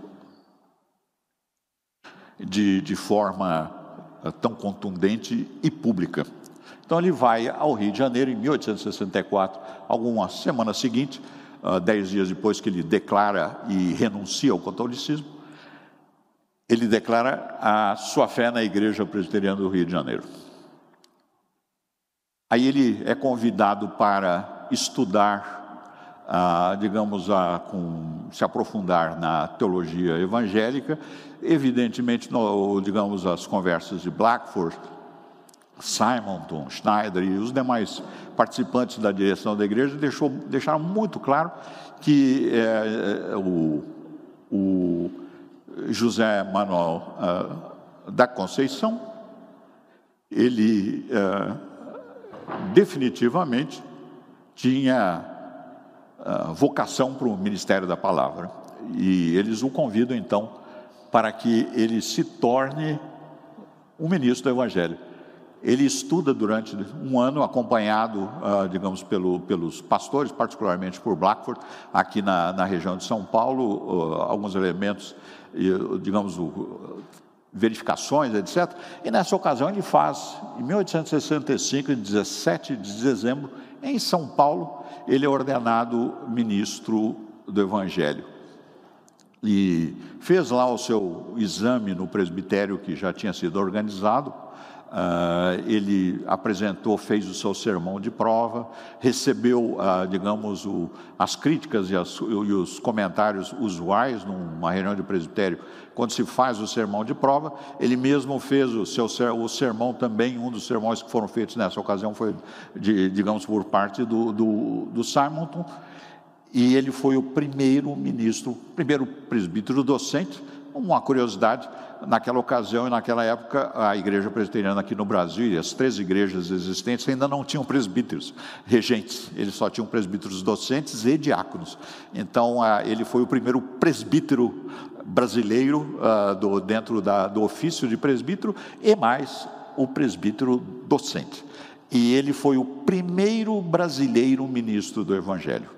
Speaker 1: de, de forma tão contundente e pública. Então ele vai ao Rio de Janeiro em 1864, alguma semana seguinte, uh, dez dias depois que ele declara e renuncia ao catolicismo, ele declara a sua fé na Igreja Presbiteriana do Rio de Janeiro. Aí ele é convidado para estudar, ah, digamos, a, com, se aprofundar na teologia evangélica. Evidentemente, no, digamos, as conversas de Blackford, Simonton, Schneider e os demais participantes da direção da igreja deixou, deixaram muito claro que é, o, o, José Manuel uh, da Conceição, ele uh, definitivamente tinha vocação para o ministério da palavra. E eles o convidam então para que ele se torne um ministro do Evangelho. Ele estuda durante um ano, acompanhado, uh, digamos, pelo, pelos pastores, particularmente por Blackford, aqui na, na região de São Paulo, uh, alguns elementos, digamos, verificações, etc. E nessa ocasião ele faz, em 1865, em 17 de dezembro, em São Paulo, ele é ordenado ministro do Evangelho. E fez lá o seu exame no presbitério que já tinha sido organizado Uh, ele apresentou, fez o seu sermão de prova, recebeu, uh, digamos, o, as críticas e, as, e, os comentários usuais numa reunião de presbitério, quando se faz o sermão de prova. Ele mesmo fez o seu o sermão também, um dos sermões que foram feitos nessa ocasião foi, de, digamos, por parte do, do, do Simonton, e ele foi o primeiro ministro, primeiro presbítero docente uma curiosidade, naquela ocasião e naquela época, a igreja presbiteriana aqui no Brasil e as três igrejas existentes ainda não tinham presbíteros regentes, eles só tinham presbíteros docentes e diáconos. Então, ele foi o primeiro presbítero brasileiro do, dentro do ofício de presbítero e mais o presbítero docente. E ele foi o primeiro brasileiro ministro do Evangelho.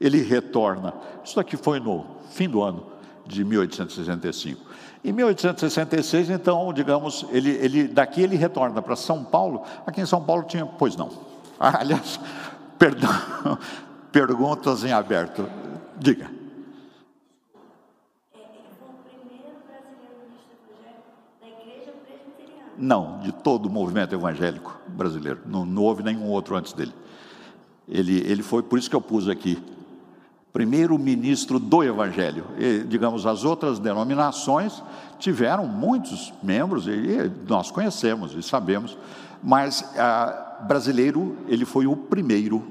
Speaker 1: Ele retorna. Isso aqui foi no fim do ano de 1865. Em 1866, então, digamos, ele, ele daqui ele retorna para São Paulo. Aqui em São Paulo tinha, pois não. Ah, aliás, perdão, perguntas em aberto. Diga. Não, de todo o movimento evangélico brasileiro. Não, não houve nenhum outro antes dele. Ele, ele foi, por isso que eu pus aqui, primeiro ministro do Evangelho. E, digamos, as outras denominações tiveram muitos membros, e nós conhecemos e sabemos, mas a, brasileiro, ele foi o primeiro,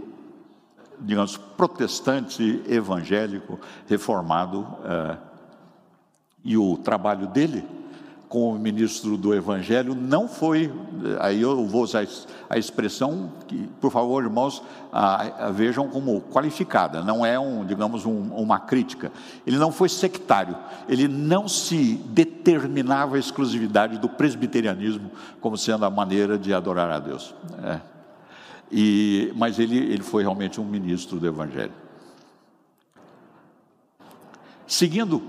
Speaker 1: digamos, protestante evangélico reformado, eh, e o trabalho dele como ministro do Evangelho não foi, aí eu vou usar a expressão que, por favor, irmãos, a, a, vejam como qualificada, não é um, digamos, um, uma crítica. Ele não foi sectário, ele não se determinava a exclusividade do presbiterianismo como sendo a maneira de adorar a Deus. É. E, mas ele, ele foi realmente um ministro do Evangelho. Seguindo,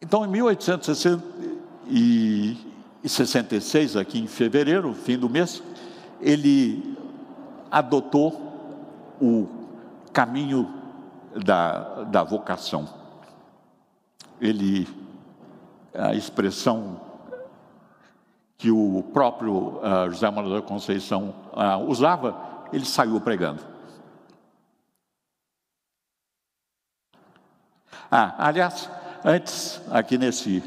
Speaker 1: então em 1860 e, e 66, aqui em fevereiro, fim do mês, ele adotou o caminho da, da vocação. Ele, a expressão que o próprio uh, José Manuel da Conceição uh, usava, ele saiu pregando. Ah, aliás, antes, aqui nesse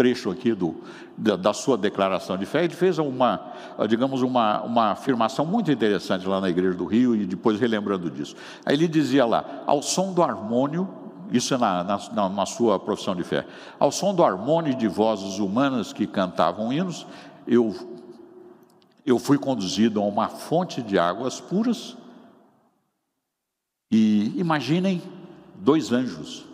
Speaker 1: trecho aqui do, da, da, sua declaração de fé, ele fez uma, digamos, uma, uma afirmação muito interessante lá na Igreja do Rio e depois relembrando disso. Aí ele dizia lá, ao som do harmônio, isso é na, na, na sua profissão de fé, ao som do harmônio de vozes humanas que cantavam hinos, eu, eu fui conduzido a uma fonte de águas puras e imaginem dois anjos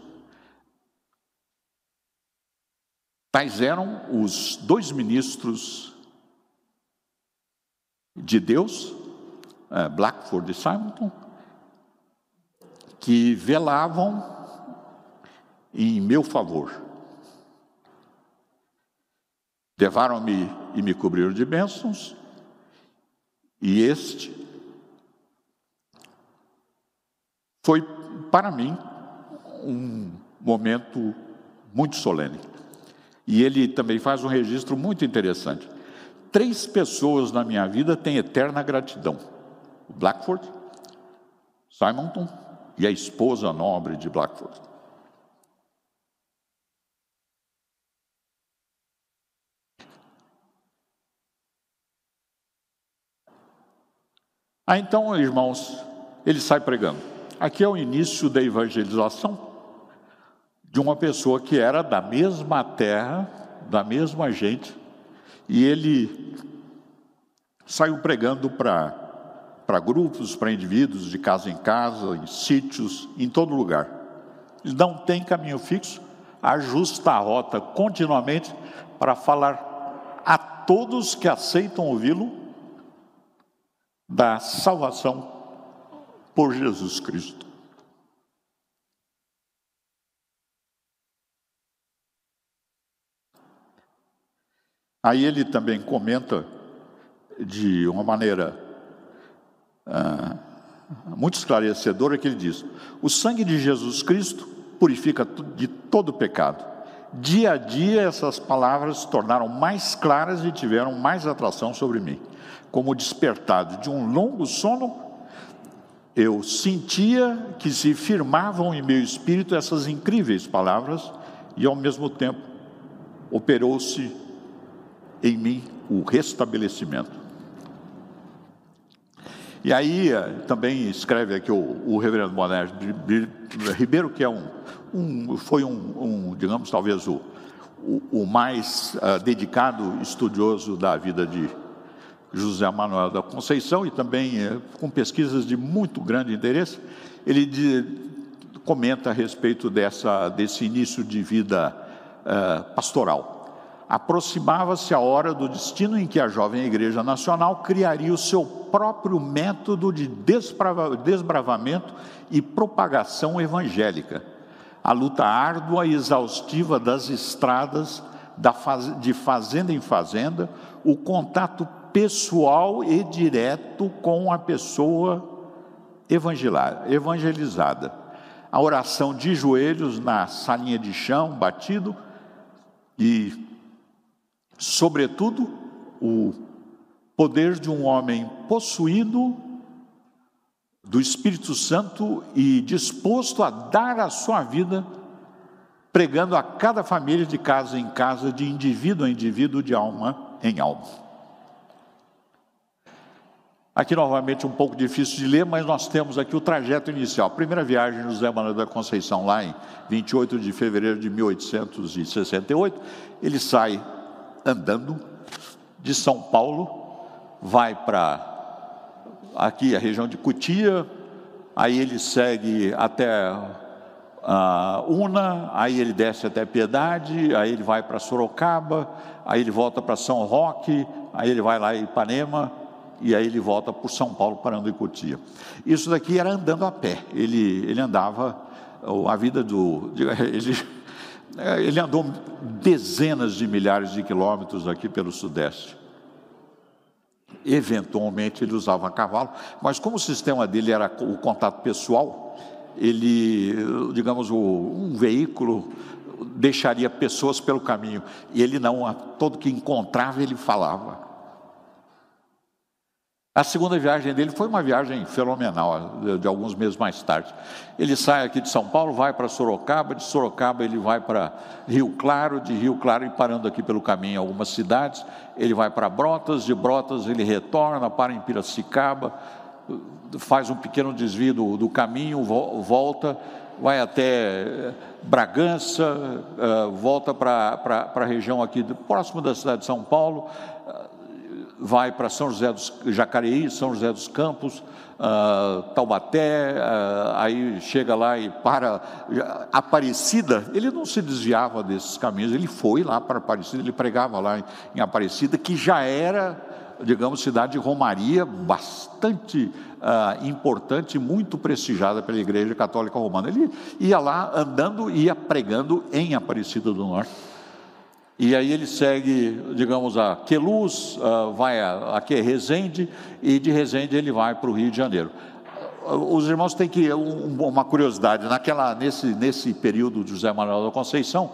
Speaker 1: Tais eram os dois ministros de Deus, eh, Blackford e Simonton, que velavam em meu favor. Levaram-me e me cobriram de bênçãos, e este Foi, para mim, um momento muito solene. E ele também faz um registro muito interessante. Três pessoas na minha vida têm eterna gratidão: Blackford, Simonton e a esposa nobre de Blackford. Ah, então, irmãos, ele sai pregando. Aqui é o início da evangelização de uma pessoa que era da mesma terra, da mesma gente, e ele saiu pregando para grupos, para indivíduos, de casa em casa, em sítios, em todo lugar. Ele não tem caminho fixo, ajusta a rota continuamente para falar a todos que aceitam ouvi-lo da salvação por Jesus Cristo. Aí ele também comenta de uma maneira ah, muito esclarecedora que ele diz: o sangue de Jesus Cristo purifica de todo pecado. Dia a dia essas palavras se tornaram mais claras e tiveram mais atração sobre mim como despertado de um longo sono, eu sentia que se firmavam em meu espírito essas incríveis palavras e ao mesmo tempo operou-se em mim o restabelecimento. E aí eh, também escreve aqui o, o reverendo Moner Ribeiro, que é um, um foi um, um, digamos, talvez o, o, o mais uh, dedicado estudioso da vida de José Manuel da Conceição e também é, com pesquisas de muito grande interesse, ele de, comenta a respeito dessa, desse início de vida é, pastoral. Aproximava-se a hora do destino em que a jovem Igreja Nacional criaria o seu próprio método de desbravamento e propagação evangélica. A luta árdua e exaustiva das estradas, de fazenda em fazenda, o contato pessoal e direto com a pessoa evangelizada. A oração de joelhos na salinha de chão, batido, e, sobretudo, o poder de um homem possuído do Espírito Santo e disposto a dar a sua vida pregando a cada família de casa em casa, de indivíduo a indivíduo, de alma em alma. Aqui novamente um pouco difícil de ler, mas nós temos aqui o trajeto inicial. Primeira viagem de José Manuel da Conceição, lá em 28 de fevereiro de 1868. Ele sai andando de São Paulo, vai para aqui a região de Cutia, aí ele segue até uh, Una, aí ele desce até Piedade, aí ele vai para Sorocaba, aí ele volta para São Roque, aí ele vai lá em Ipanema, e aí ele volta por São Paulo parando em Cotia. Isso daqui era andando a pé. Ele, ele andava a vida do ele, ele andou dezenas de milhares de quilômetros aqui pelo Sudeste. Eventualmente ele usava cavalo, mas como o sistema dele era o contato pessoal, ele, digamos, um veículo deixaria pessoas pelo caminho e ele não, a todo que encontrava ele falava. A segunda viagem dele foi uma viagem fenomenal, de, de alguns meses mais tarde. Ele sai aqui de São Paulo, vai para Sorocaba, de Sorocaba ele vai para Rio Claro, de Rio Claro e parando aqui pelo caminho em algumas cidades, ele vai para Brotas, de Brotas ele retorna, para em Piracicaba, faz um pequeno desvio do, do caminho, volta, vai até Bragança, eh, volta para a região aqui próximo da cidade de São Paulo, vai para São José dos Jacareí, São José dos Campos, uh, Taubaté, uh, aí chega lá e para Aparecida, ele não se desviava desses caminhos, ele foi lá para Aparecida, ele pregava lá em, em Aparecida, que já era, digamos, cidade de Romaria, bastante uh, importante, muito prestigiada pela Igreja Católica Romana. Ele ia lá andando, ia pregando em Aparecida do Norte. E aí ele segue, digamos, a Queluz, uh, vai a, é Resende, e de Resende ele vai para o Rio de Janeiro. os irmãos têm que um, uma curiosidade naquela nesse nesse período de José Manuel da Conceição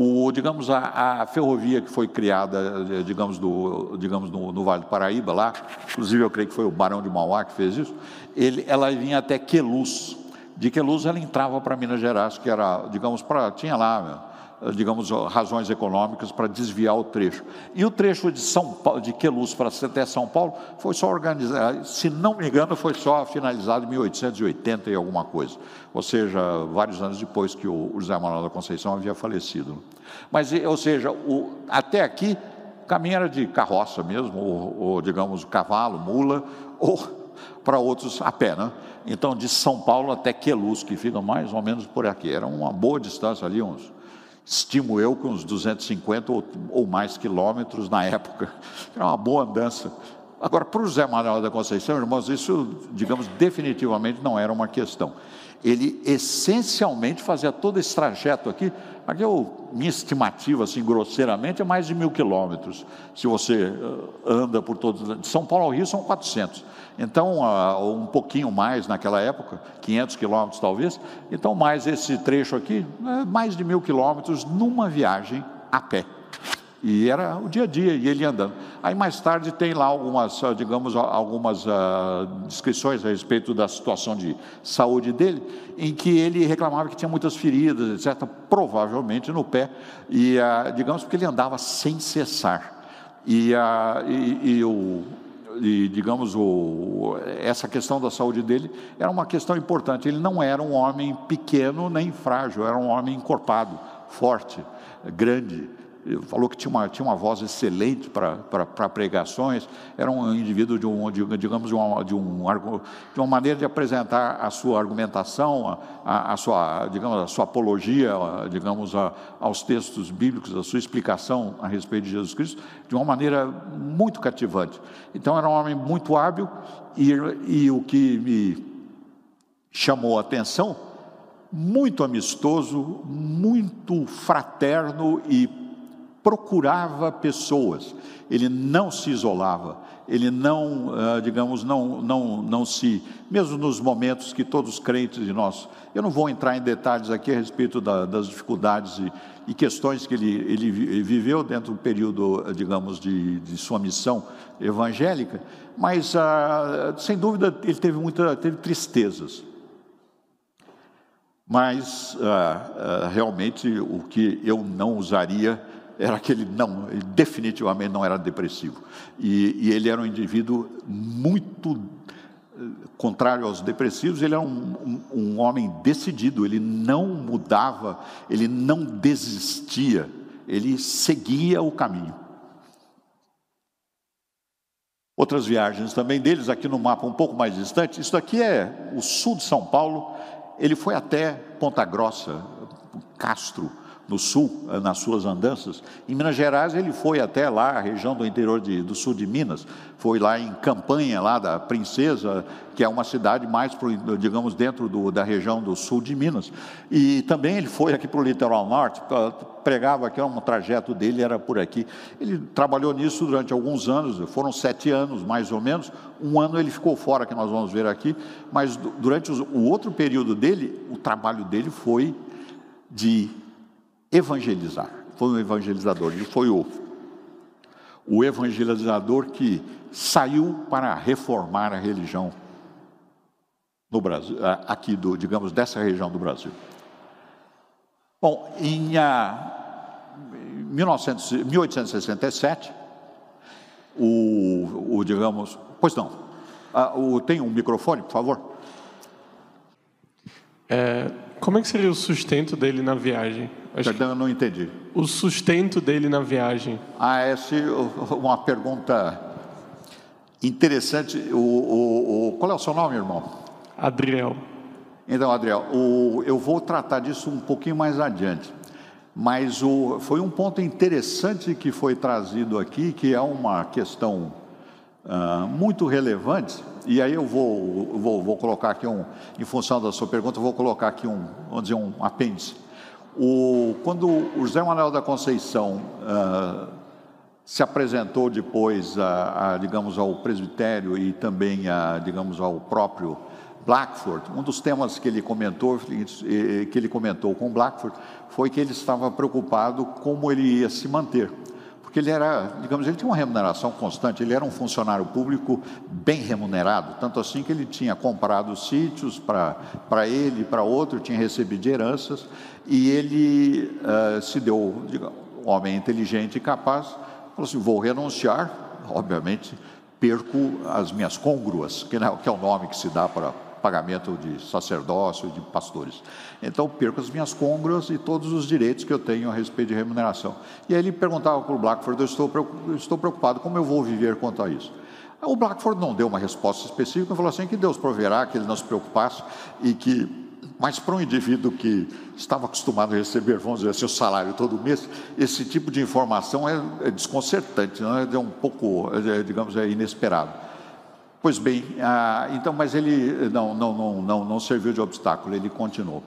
Speaker 1: o, digamos, a, a, ferrovia que foi criada, digamos, do, digamos no, no, Vale do Paraíba, lá, inclusive eu creio que foi o Barão de Mauá que fez isso, ele, ela vinha até Queluz. De Queluz ela entrava para Minas Gerais, que era, digamos, para, tinha lá digamos, razões econômicas para desviar o trecho. E o trecho de São Paulo, de Queluz para até São Paulo foi só organizado, se não me engano, foi só finalizado em 1880 e alguma coisa. Ou seja, vários anos depois que o José Manuel da Conceição havia falecido. Mas, ou seja, o, até aqui o caminho era de carroça mesmo, ou, ou digamos, cavalo, mula, ou para outros a pé, né? Então, de São Paulo até Queluz, que fica mais ou menos por aqui, era uma boa distância ali, uns estimo eu, com uns 250 ou, ou mais quilômetros na época. Era uma boa andança. Agora, para o José Manuel da Conceição, irmãos, isso, digamos, definitivamente não era uma questão. Ele essencialmente fazia todo esse trajeto aqui, aqui eu, minha estimativa, assim, grosseiramente, é mais de mil quilômetros. Se você eh, anda por todos. De São Paulo ao Rio são 400. Então, um pouquinho mais naquela época, 500 quilômetros talvez. Então, mais esse trecho aqui, é mais de mil quilômetros numa viagem a pé. E era o dia a dia, e ele andando. Aí mais tarde tem lá algumas, digamos, algumas uh, descrições a respeito da situação de saúde dele, em que ele reclamava que tinha muitas feridas, etc., provavelmente no pé, e digamos porque ele andava sem cessar. E, e, e o, e, digamos, o, essa questão da saúde dele era uma questão importante. Ele não era um homem pequeno nem frágil, era um homem encorpado, forte, grande. Falou que tinha uma, tinha uma voz excelente para pregações, era um indivíduo de, um, de digamos, de uma, de, um, de uma maneira de apresentar a sua argumentação, a, a sua, digamos, a sua apologia, digamos, a, aos textos bíblicos, a sua explicação a respeito de Jesus Cristo, de uma maneira muito cativante. Então, era um homem muito hábil e, e o que me chamou a atenção, muito amistoso, muito fraterno e procurava pessoas, ele não se isolava, ele não, ah, digamos, não, não, não se, mesmo nos momentos que todos os crentes de nós, eu não vou entrar em detalhes aqui a respeito da, das dificuldades e, e, questões que ele, ele viveu dentro do período, digamos, de, de sua missão evangélica, mas ah, sem dúvida ele teve muita, teve tristezas. Mas ah, realmente o que eu não usaria era aquele não, ele definitivamente não era depressivo. E, e ele era um indivíduo muito eh, contrário aos depressivos, ele era um, um, um, homem decidido, ele não mudava, ele não desistia, ele seguia o caminho. Outras viagens também deles, aqui no mapa um pouco mais distante, isso aqui é o sul de São Paulo, ele foi até Ponta Grossa, Castro, no sul, eh, nas suas andanças. Em Minas Gerais, ele foi até lá, a região do interior de, do sul de Minas, foi lá em Campanha, lá da Princesa, que é uma cidade mais, pro, digamos, dentro do, da região do sul de Minas. E também ele foi aqui para o litoral norte, pregava que um trajeto dele era por aqui. Ele trabalhou nisso durante alguns anos, foram sete anos mais ou menos. Um ano ele ficou fora, que nós vamos ver aqui, mas durante o outro período dele, o trabalho dele foi de evangelizar. Foi um evangelizador. Ele foi o, o evangelizador que saiu para reformar a religião no Brasil, aqui do, digamos, dessa região do Brasil. Bom, em 1900, 1867, o, o, digamos, pois não, o, tem um microfone, por favor?
Speaker 3: É, como é que seria o sustento dele na viagem?
Speaker 1: Acho Perdão, eu não entendi.
Speaker 3: O sustento dele na viagem.
Speaker 1: Ah, essa é uma pergunta interessante. O, o, o, qual é o seu nome, irmão?
Speaker 3: Adriel.
Speaker 1: Então, Adriel, o, eu vou tratar disso um pouquinho mais adiante. Mas o, foi um ponto interessante que foi trazido aqui, que é uma questão uh, muito relevante. E aí eu vou, vou, vou colocar aqui um, em função da sua pergunta, eu vou colocar aqui um, vamos dizer, um apêndice o, quando o José Manuel da Conceição uh, se apresentou depois, a, a, digamos, ao presbitério e também, a, digamos, ao próprio Blackford, um dos temas que ele comentou, que ele comentou com Blackford, foi que ele estava preocupado como ele ia se manter. Ele era, digamos, ele tinha uma remuneração constante, ele era um funcionário público bem remunerado, tanto assim que ele tinha comprado sítios para ele para outro, tinha recebido heranças, e ele uh, se deu, digamos, um homem inteligente e capaz, falou assim: vou renunciar, obviamente, perco as minhas congruas, que é o nome que se dá para pagamento de sacerdócio de pastores. Então, perco as minhas congruas e todos os direitos que eu tenho a respeito de remuneração. E aí ele perguntava para o Blackford: eu estou, estou preocupado, como eu vou viver quanto a isso? O Blackford não deu uma resposta específica, falou assim: que Deus proverá, que ele não se preocupasse e que mas para um indivíduo que estava acostumado a receber, vamos dizer assim, o salário todo mês, esse tipo de informação é, é desconcertante, é? é um pouco, é, digamos, é inesperado. Pois bem, ah, então, mas ele não, não, não, não, não serviu de obstáculo, ele continuou.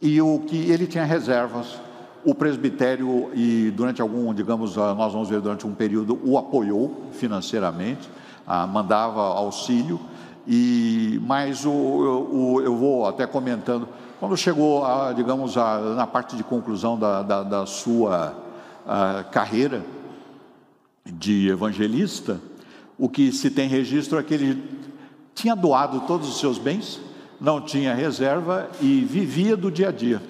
Speaker 1: E o que ele tinha reservas, o presbitério e durante algum, digamos, ah, nós vamos ver durante um período, o apoiou financeiramente, ah, mandava auxílio e, mas o, o, eu vou até comentando, quando chegou, a, digamos, a, na parte de conclusão da, da, da sua carreira de evangelista, o que se tem registro é que ele tinha doado todos os seus bens, não tinha reserva e vivia do dia a dia,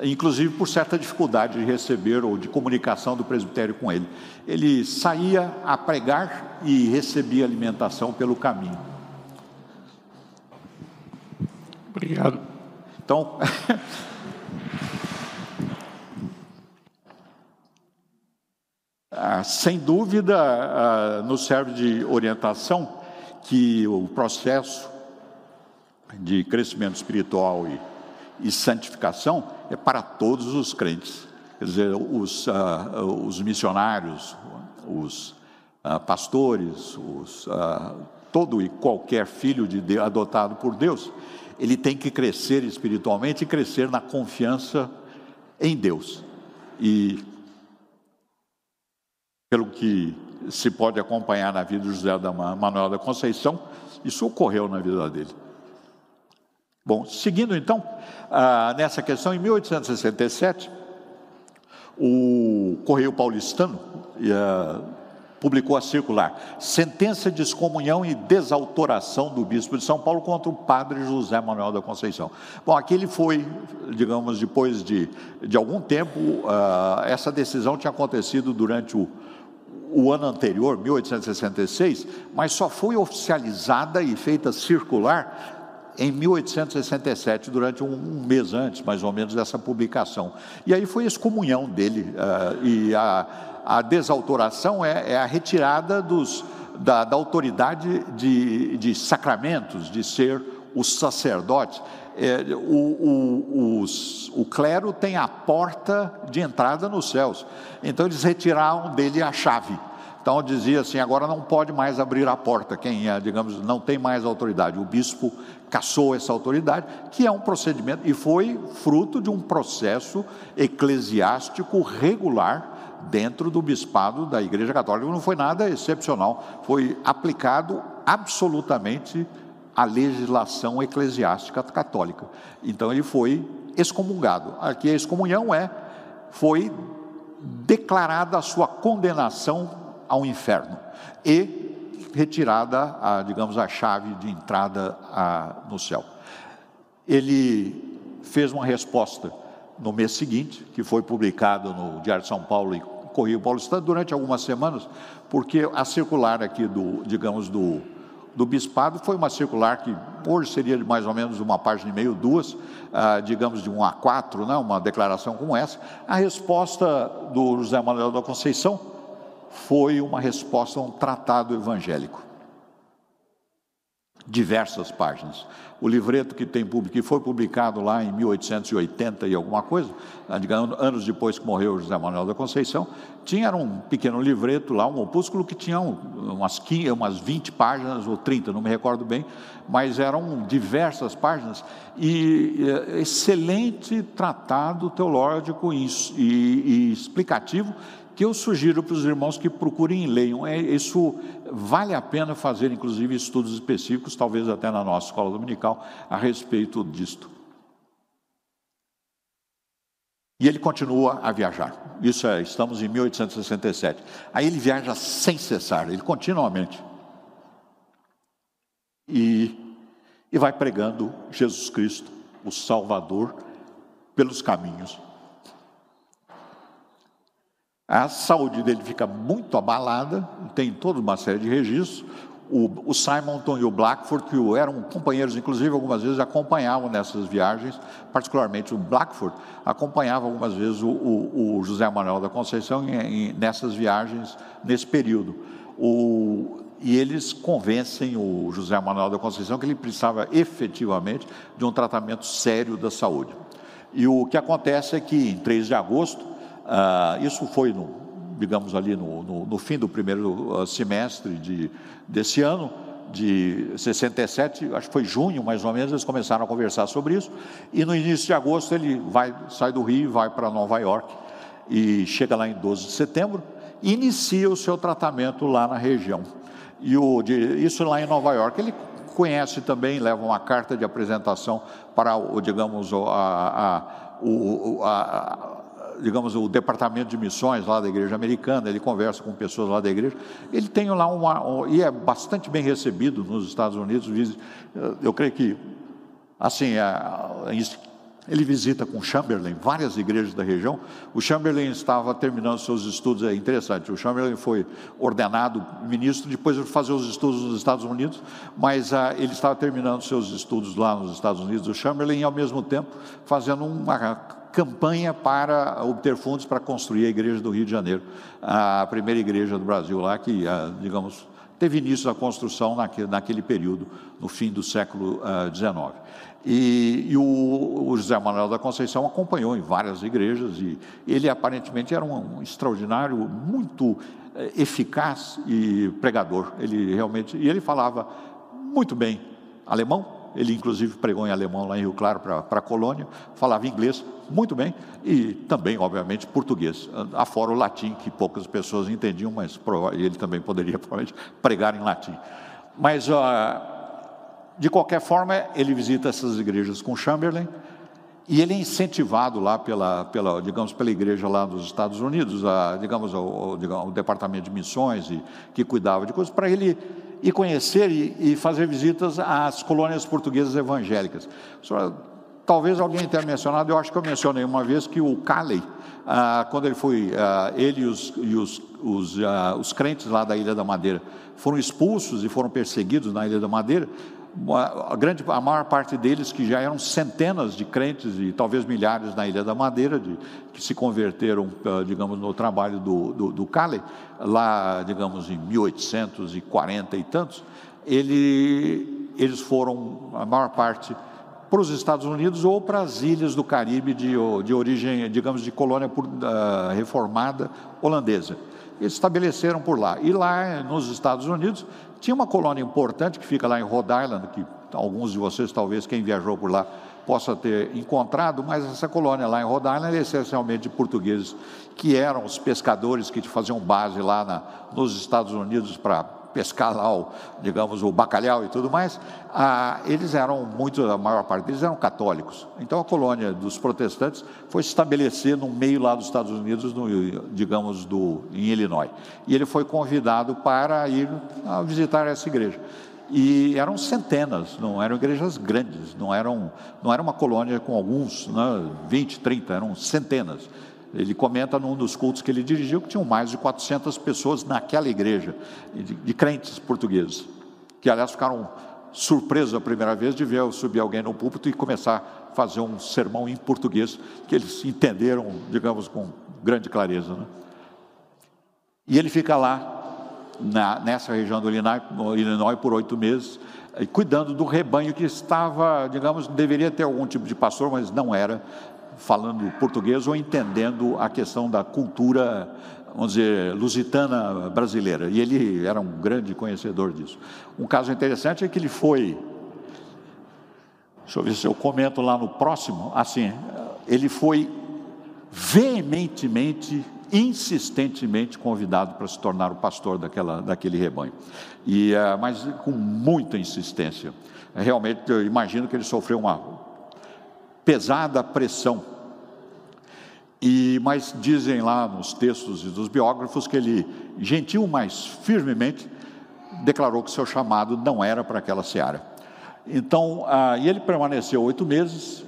Speaker 1: inclusive por certa dificuldade de receber ou de comunicação do presbitério com ele. Ele saía a pregar e recebia alimentação pelo caminho.
Speaker 3: Obrigado.
Speaker 1: Então, ah, sem dúvida, ah, nos serve de orientação que o processo de crescimento espiritual e, e santificação é para todos os crentes. Quer dizer, os, uh, os missionários, os pastores, os, todo e qualquer filho de Deus, adotado por Deus, ele tem que crescer espiritualmente e crescer na confiança em Deus. E pelo que se pode acompanhar na vida de José da Manuel da Conceição, isso ocorreu na vida dele. Bom, seguindo então ah, nessa questão, em 1867, o Correio Paulistano ah, publicou a circular Sentença de excomunhão e desautoração do bispo de São Paulo contra o padre José Manuel da Conceição. Bom, aqui ele foi, digamos, depois de, de algum tempo, uh, essa decisão tinha acontecido durante o, o ano anterior, 1866, mas só foi oficializada e feita circular em 1867, durante um, mês antes, mais ou menos, dessa publicação. E aí foi a excomunhão dele, uh, e a, a desautoração é, é a retirada dos, da, da autoridade de, de, sacramentos, de ser o sacerdote. É, o, o, os, o clero tem a porta de entrada nos céus, então eles retiraram dele a chave. Então dizia assim: agora não pode mais abrir a porta, quem, é, digamos, não tem mais autoridade. O bispo caçou essa autoridade, que é um procedimento, e foi fruto de um processo eclesiástico regular dentro do bispado da Igreja Católica. Não foi nada excepcional, foi aplicado absolutamente a legislação eclesiástica católica. Então ele foi excomungado. Aqui a excomunhão é foi declarada a sua condenação ao inferno e retirada, a, digamos, a chave de entrada a, no céu. Ele fez uma resposta no mês seguinte, que foi publicado no Diário de São Paulo e Correio Paulistano durante algumas semanas, porque a circular aqui do, digamos, do, do bispado foi uma circular que hoje seria de mais ou menos uma página e meio, duas, ah, digamos de um A4, né, uma declaração como essa. A resposta do José Manuel da Conceição foi uma resposta a um tratado evangélico diversas páginas. O livreto que tem que foi publicado lá em 1880 e alguma coisa, anos depois que morreu José Manuel da Conceição, tinha um pequeno livreto lá, um opúsculo que tinha umas, 15, umas 20 páginas ou 30, não me recordo bem, mas eram diversas páginas e excelente tratado teológico e, e, e explicativo que eu sugiro para os irmãos que procurem e leiam. É, isso vale a pena fazer, inclusive, estudos específicos, talvez até na nossa escola dominical, a respeito disto. E ele continua a viajar. Isso é, estamos em 1867. Aí ele viaja sem cessar, ele continuamente. E, e vai pregando Jesus Cristo, o Salvador, pelos caminhos. A saúde dele fica muito abalada, tem toda uma série de registros. O, o Simonton e o Blackford, que eram companheiros, inclusive algumas vezes acompanhavam nessas viagens, particularmente o Blackford, acompanhava algumas vezes o, o, o José Manuel da Conceição em, em, nessas viagens, nesse período. O, e eles convencem o José Manuel da Conceição que ele precisava efetivamente de um tratamento sério da saúde. E o que acontece é que em 3 de agosto, uh, isso foi no, digamos ali no, no, no fim do primeiro ah, semestre de, desse ano, de 67, acho que foi junho mais ou menos, eles começaram a conversar sobre isso, e no início de agosto ele vai, sai do Rio e vai para Nova York, e chega lá em 12 de setembro, inicia o seu tratamento lá na região. E o, de, isso lá em Nova York, ele conhece também, leva uma carta de apresentação para o, digamos, a, a, o, a, digamos, o departamento de missões lá da igreja americana, ele conversa com pessoas lá da igreja, ele tem lá uma, um, e é bastante bem recebido nos Estados Unidos, eu creio que, assim, ele visita com Chamberlain várias igrejas da região. O Chamberlain estava terminando seus estudos, é interessante. O Chamberlain foi ordenado ministro depois de fazer os estudos nos Estados Unidos, mas ah, ele estava terminando seus estudos lá nos Estados Unidos. O Chamberlain, ao mesmo tempo, fazendo uma campanha para obter fundos para construir a igreja do Rio de Janeiro, a primeira igreja do Brasil lá que, ah, digamos, teve início a construção naquele, naquele período, no fim do século XIX. Uh, e, e o, o, José Manuel da Conceição acompanhou em várias igrejas e ele aparentemente era um, um extraordinário, muito uh, eficaz e pregador. Ele realmente e ele falava muito bem alemão, ele inclusive pregou em alemão lá em Rio Claro para a colônia, falava inglês muito bem e também, obviamente, português, afora o latim, que poucas pessoas entendiam, mas ele também poderia provavelmente pregar em latim. Mas, de qualquer forma, ele visita essas igrejas com Chamberlain e ele é incentivado lá pela, pela digamos, pela igreja lá dos Estados Unidos, a, digamos, o, o, o departamento de missões e, que cuidava de coisas, para ele e conhecer e, e fazer visitas às colônias portuguesas evangélicas. Talvez alguém tenha mencionado, eu acho que eu mencionei uma vez que o Calley, ah, quando ele foi, ah, ele e, os, e os, os, ah, os crentes lá da Ilha da Madeira foram expulsos e foram perseguidos na Ilha da Madeira, a, grande, a maior parte deles, que já eram centenas de crentes e talvez milhares na Ilha da Madeira, de, que se converteram, ah, digamos, no trabalho do, do, do Calley, lá, digamos, em 1840 e tantos, ele, eles foram, a maior parte, para os Estados Unidos ou para as ilhas do Caribe de, de origem, digamos, de colônia por, uh, reformada holandesa. Estabeleceram por lá. E lá nos Estados Unidos tinha uma colônia importante que fica lá em Rhode Island, que alguns de vocês, talvez quem viajou por lá, possa ter encontrado, mas essa colônia lá em Rhode Island é essencialmente de portugueses, que eram os pescadores que faziam base lá na, nos Estados Unidos para pescar lá, o, digamos, o bacalhau e tudo mais, ah, eles eram muito, a maior parte deles eram católicos. Então a colônia dos protestantes foi se estabelecer no meio lá dos Estados Unidos, no, digamos, do, em Illinois. E ele foi convidado para ir visitar essa igreja. E eram centenas, não eram igrejas grandes, não, eram, não era uma colônia com alguns, né, 20, 30, eram centenas. Ele comenta num dos cultos que ele dirigiu que tinham mais de 400 pessoas naquela igreja, de, de crentes portugueses, que aliás ficaram surpresos a primeira vez de ver subir alguém no púlpito e começar a fazer um sermão em português, que eles entenderam, digamos, com grande clareza. Né? E ele fica lá, na, nessa região do Illinois, por oito meses, cuidando do rebanho que estava, digamos, deveria ter algum tipo de pastor, mas não era, falando português ou entendendo a questão da cultura, vamos dizer, lusitana brasileira. E ele era um grande conhecedor disso. Um caso interessante é que ele foi. Deixa eu ver se eu comento lá no próximo. Assim, ele foi veementemente insistentemente convidado para se tornar o pastor daquela, daquele rebanho. E, uh, mas com muita insistência. Realmente, eu imagino que ele sofreu uma pesada pressão. E, mas dizem lá nos textos dos biógrafos que ele, gentil, mas firmemente, declarou que seu chamado não era para aquela seara. Então, ah, e ele permaneceu oito meses,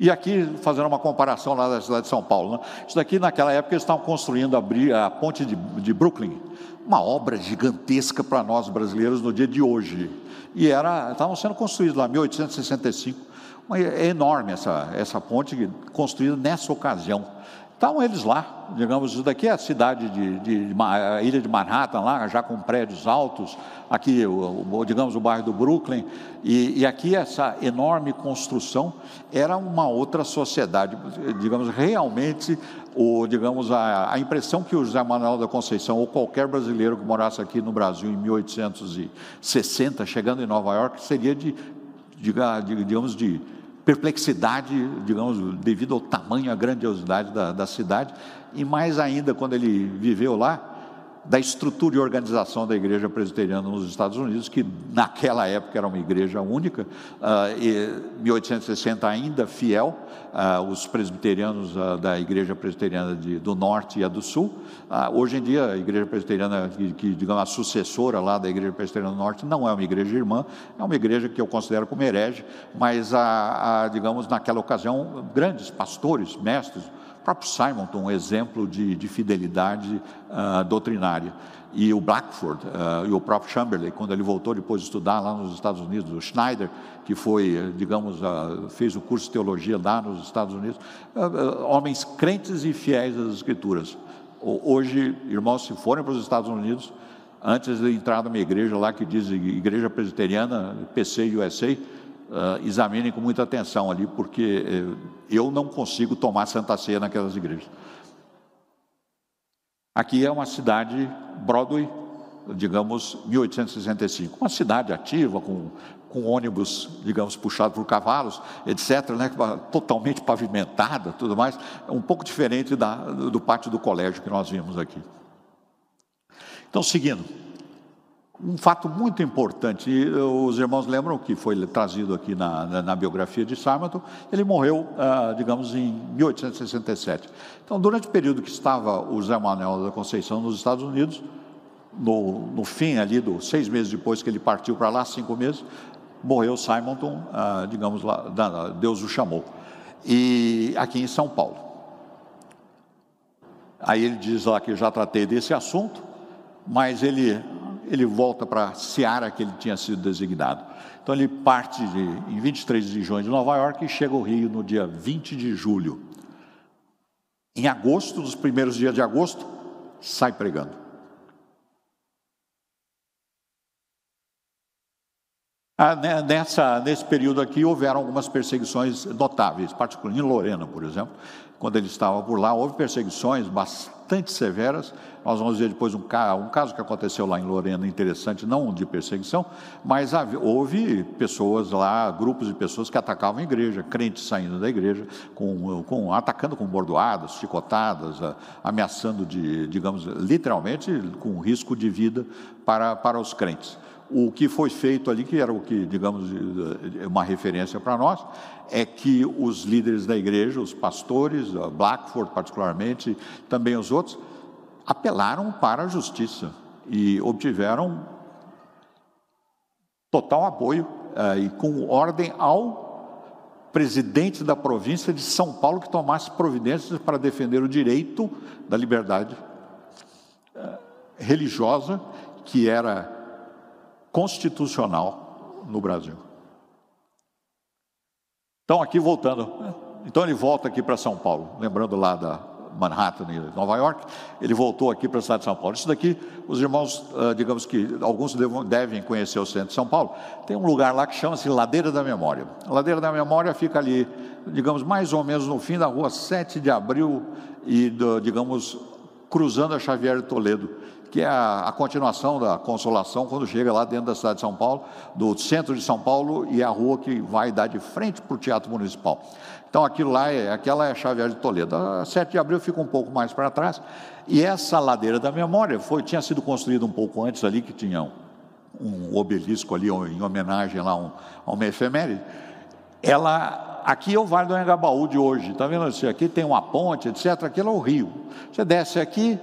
Speaker 1: e aqui, fazendo uma comparação lá da cidade de São Paulo, né? isso daqui naquela época eles estavam construindo a, a ponte de, de, Brooklyn, uma obra gigantesca para nós brasileiros no dia de hoje. E era, estavam sendo construídos lá, 1865, uma, é enorme essa, essa ponte construída nessa ocasião. Estavam eles lá, digamos, isso daqui é a cidade de, de, de, a ilha de Manhattan, lá já com prédios altos, aqui, o, o, digamos, o bairro do Brooklyn, e, e, aqui essa enorme construção era uma outra sociedade, digamos, realmente, o, digamos, a, a impressão que o José Manuel da Conceição, ou qualquer brasileiro que morasse aqui no Brasil em 1860, chegando em Nova York, seria de, de digamos, de perplexidade, digamos, devido ao tamanho, à grandiosidade da, da cidade, e mais ainda quando ele viveu lá, da estrutura e organização da igreja presbiteriana nos Estados Unidos, que naquela época era uma igreja única, uh, e 1860 ainda fiel, uh, os presbiterianos uh, da igreja presbiteriana de, do Norte e a do Sul. hoje em dia, a igreja presbiteriana, que, que, digamos, a sucessora lá da igreja presbiteriana do Norte, não é uma igreja irmã, é uma igreja que eu considero como herege, mas, a, a digamos, naquela ocasião, grandes pastores, mestres, o próprio Simonton, um exemplo de, de fidelidade uh, doutrinária. E o Blackford uh, e o próprio Chamberlain, quando ele voltou depois de estudar lá nos Estados Unidos, o Schneider, que foi, digamos, uh, fez o curso de teologia lá nos Estados Unidos, homens crentes e fiéis às Escrituras. Hoje, irmãos, se forem para os Estados Unidos, antes de entrar numa igreja lá que diz Igreja Presbiteriana, PC USA, uh, examinem com muita atenção ali, porque uh, eu não consigo tomar Santa Ceia naquelas igrejas. Aqui é uma cidade, Broadway, digamos, 1865, uma cidade ativa, com, com ônibus, digamos, puxado por cavalos, etc., né, totalmente pavimentada, tudo mais, um pouco diferente da, do pátio do colégio que nós vimos aqui. Então, seguindo, um fato muito importante, os irmãos lembram que foi trazido aqui na, na, na biografia de Simonton, ele morreu, ah, digamos, em 1867. Então, durante o período que estava o Zé Manuel da Conceição nos Estados Unidos, no, no fim ali, dos seis meses depois que ele partiu para lá, cinco meses, morreu Simonton, ah, digamos lá, Deus o chamou. E aqui em São Paulo. Aí ele diz lá que já tratei desse assunto, mas ele ele volta para a seara que ele tinha sido designado. Então ele parte de, em 23 de junho de Nova York e chega ao Rio no dia 20 de julho. Em agosto, nos primeiros dias de agosto, sai pregando. Ah, né, nessa, nesse período aqui houveram algumas perseguições notáveis, particularmente em Lorena, por exemplo, quando ele estava por lá, houve perseguições bastante severas. Nós vamos ver depois um, um caso que aconteceu lá em Lorena, interessante, não de perseguição, mas houve pessoas lá, grupos de pessoas que atacavam a igreja, crentes saindo da igreja, com, com, atacando com bordoadas, chicotadas, ameaçando de, digamos, literalmente com risco de vida para, para os crentes o que foi feito ali, que era o que, digamos, uma referência para nós, é que os líderes da igreja, os pastores, Blackford particularmente, também os outros, apelaram para a justiça e obtiveram total apoio eh, e com ordem ao presidente da província de São Paulo que tomasse providências para defender o direito da liberdade eh, religiosa que era constitucional no Brasil. Então, aqui voltando, então ele volta aqui para São Paulo, lembrando lá da Manhattan e Nova York, ele voltou aqui para a cidade de São Paulo. Isso daqui, os irmãos, ah, digamos que alguns devem conhecer o centro de São Paulo, tem um lugar lá que chama-se Ladeira da Memória. A Ladeira da Memória fica ali, digamos, mais ou menos no fim da rua 7 de abril e, digamos, cruzando a Xavier de Toledo, que é a, a, continuação da Consolação, quando chega lá dentro da cidade de São Paulo, do centro de São Paulo, e a rua que vai dar de frente para o Teatro Municipal. Então, aquilo lá, é, aquela é a Xavier de Toledo. A 7 de abril fica um pouco mais para trás, e essa ladeira da memória foi, tinha sido construída um pouco antes ali, que tinha um, um obelisco ali, em homenagem lá a, um, a uma efeméride. Ela, aqui é o Vale do Anhangabaú de hoje, está vendo? Aqui tem uma ponte, etc. Aquilo é o rio. Você desce aqui,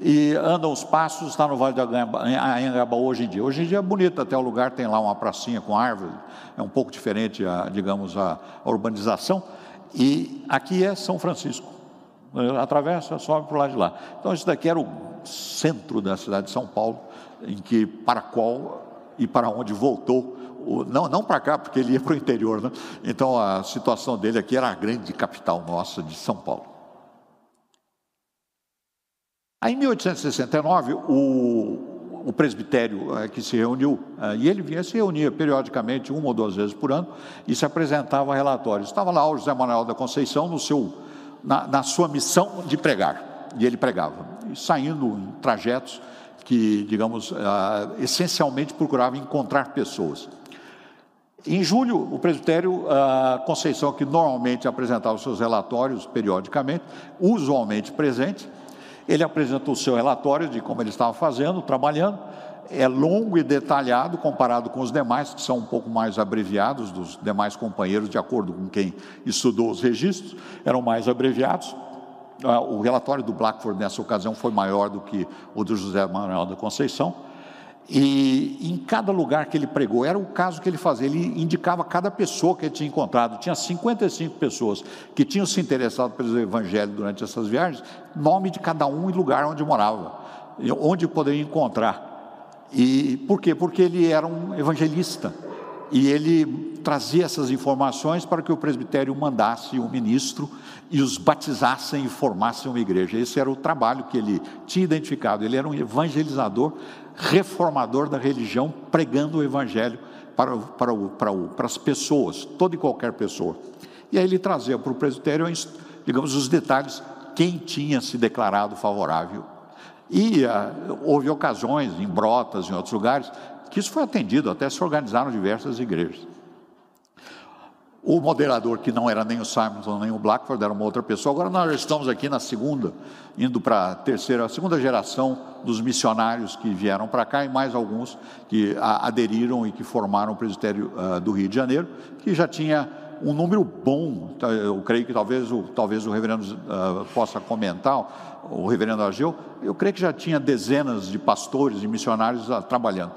Speaker 1: e anda uns passos, está no Vale do Anhangabaú hoje em dia. Hoje em dia é bonito, até o lugar tem lá uma pracinha com árvore, é um pouco diferente, a, digamos, a, a urbanização. E aqui é São Francisco, atravessa, sobe para o lado de lá. Então, isso daqui era o centro da cidade de São Paulo, em que, para qual e para onde voltou não, não para cá, porque ele ia para o interior. Né? Então a situação dele aqui era a grande capital nossa de São Paulo. Aí, em 1869, o, o presbitério é, que se reuniu, é, e ele vinha se reunia periodicamente, uma ou duas vezes por ano, e se apresentava relatórios. Estava lá o José Manuel da Conceição no seu, na, na sua missão de pregar, e ele pregava, e saindo em trajetos que, digamos, uh, essencialmente procurava encontrar pessoas. Em julho, o presbitério Conceição, que normalmente apresentava seus relatórios periodicamente, usualmente presente, ele apresenta o seu relatório de como ele estava fazendo, trabalhando. É longo e detalhado comparado com os demais, que são um pouco mais abreviados dos demais companheiros, de acordo com quem estudou os registros, eram mais abreviados. Ah, o relatório do Blackford nessa ocasião foi maior do que o do José Manuel da Conceição. E em cada lugar que ele pregou, era o caso que ele fazia, ele indicava cada pessoa que ele tinha encontrado. Tinha 55 pessoas que tinham se interessado pelo Evangelho durante essas viagens, nome de cada um e lugar onde morava, onde poderia encontrar. E por quê? Porque ele era um evangelista e ele trazia essas informações para que o presbitério mandasse um ministro e os batizassem e formassem uma igreja. Esse era o trabalho que ele tinha identificado. Ele era um evangelizador reformador da religião, pregando o evangelho para, para, para, para as pessoas, toda e qualquer pessoa. E aí ele trazia para o presbitério, digamos, os detalhes, quem tinha se declarado favorável. E uh, houve ocasiões, em Brotas, em outros lugares, que isso foi atendido, até se organizaram diversas igrejas. O moderador, que não era nem o Simonson nem o Blackford, era uma outra pessoa. Agora nós estamos aqui na segunda, indo para a terceira, a segunda geração dos missionários que vieram para cá e mais alguns que aderiram e que formaram o presbitério uh, do Rio de Janeiro, que já tinha um número bom. Tá, eu creio que talvez o, talvez o reverendo uh, possa comentar, o reverendo Ageu, eu creio que já tinha dezenas de pastores e missionários uh, trabalhando.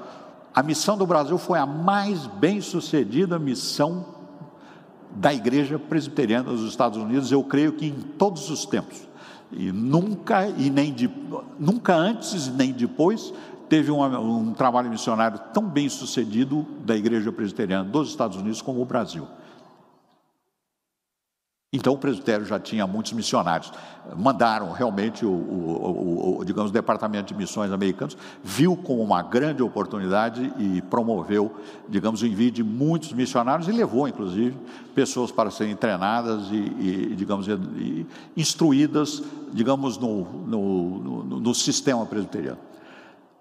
Speaker 1: A missão do Brasil foi a mais bem sucedida missão da igreja presbiteriana dos Estados Unidos, eu creio que em todos os tempos. E nunca, e nem de, nunca antes nem depois teve um, um trabalho missionário tão bem sucedido da igreja presbiteriana dos Estados Unidos como o Brasil. Então o presbitério já tinha muitos missionários. Mandaram realmente o, o, o, digamos, o departamento de missões americanos viu como uma grande oportunidade e promoveu, digamos, o envio de muitos missionários e levou, inclusive, pessoas para serem treinadas e, e digamos, e instruídas, digamos, no, no, no, no sistema presbiteriano.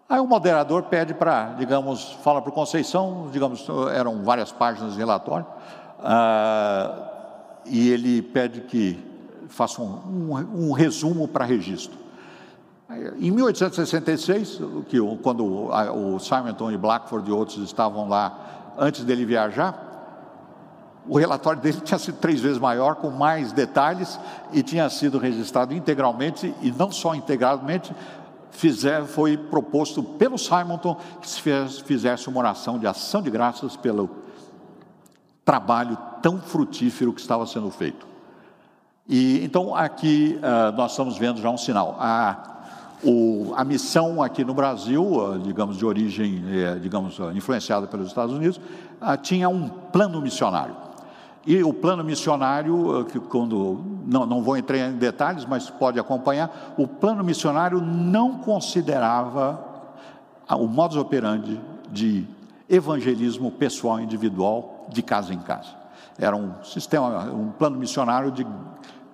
Speaker 1: Aí o moderador pede para, digamos, fala para o Conceição, digamos, eram várias páginas de relatório. Ah, e ele pede que faça um, um, um resumo para registro. Em 1866, que, quando o Simonton e Blackford e outros estavam lá antes dele viajar, o relatório dele tinha sido três vezes maior, com mais detalhes, e tinha sido registrado integralmente, e não só integralmente, fizer, foi proposto pelo Simonton que se fizesse uma oração de ação de graças pelo trabalho tão frutífero que estava sendo feito. E então aqui uh, nós estamos vendo já um sinal. A, o, a missão aqui no Brasil, uh, digamos de origem, eh, digamos uh, influenciada pelos Estados Unidos, tinha um plano missionário. E o plano missionário, que quando não, não vou entrar em detalhes, mas pode acompanhar, o plano missionário não considerava o modus operandi de evangelismo pessoal individual de casa em casa. Era um sistema, um plano missionário de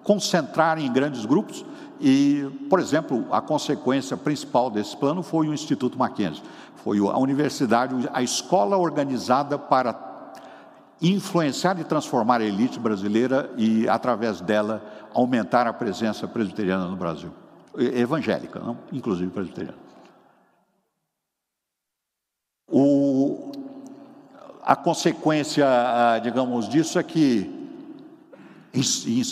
Speaker 1: concentrar em grandes grupos E, por exemplo, a consequência principal desse plano foi o Instituto Mackenzie, foi a universidade, a escola organizada para influenciar e transformar a elite brasileira e, através dela, aumentar a presença presbiteriana no Brasil, evangélica, não? inclusive presbiteriana. O, a consequência, digamos, disso é que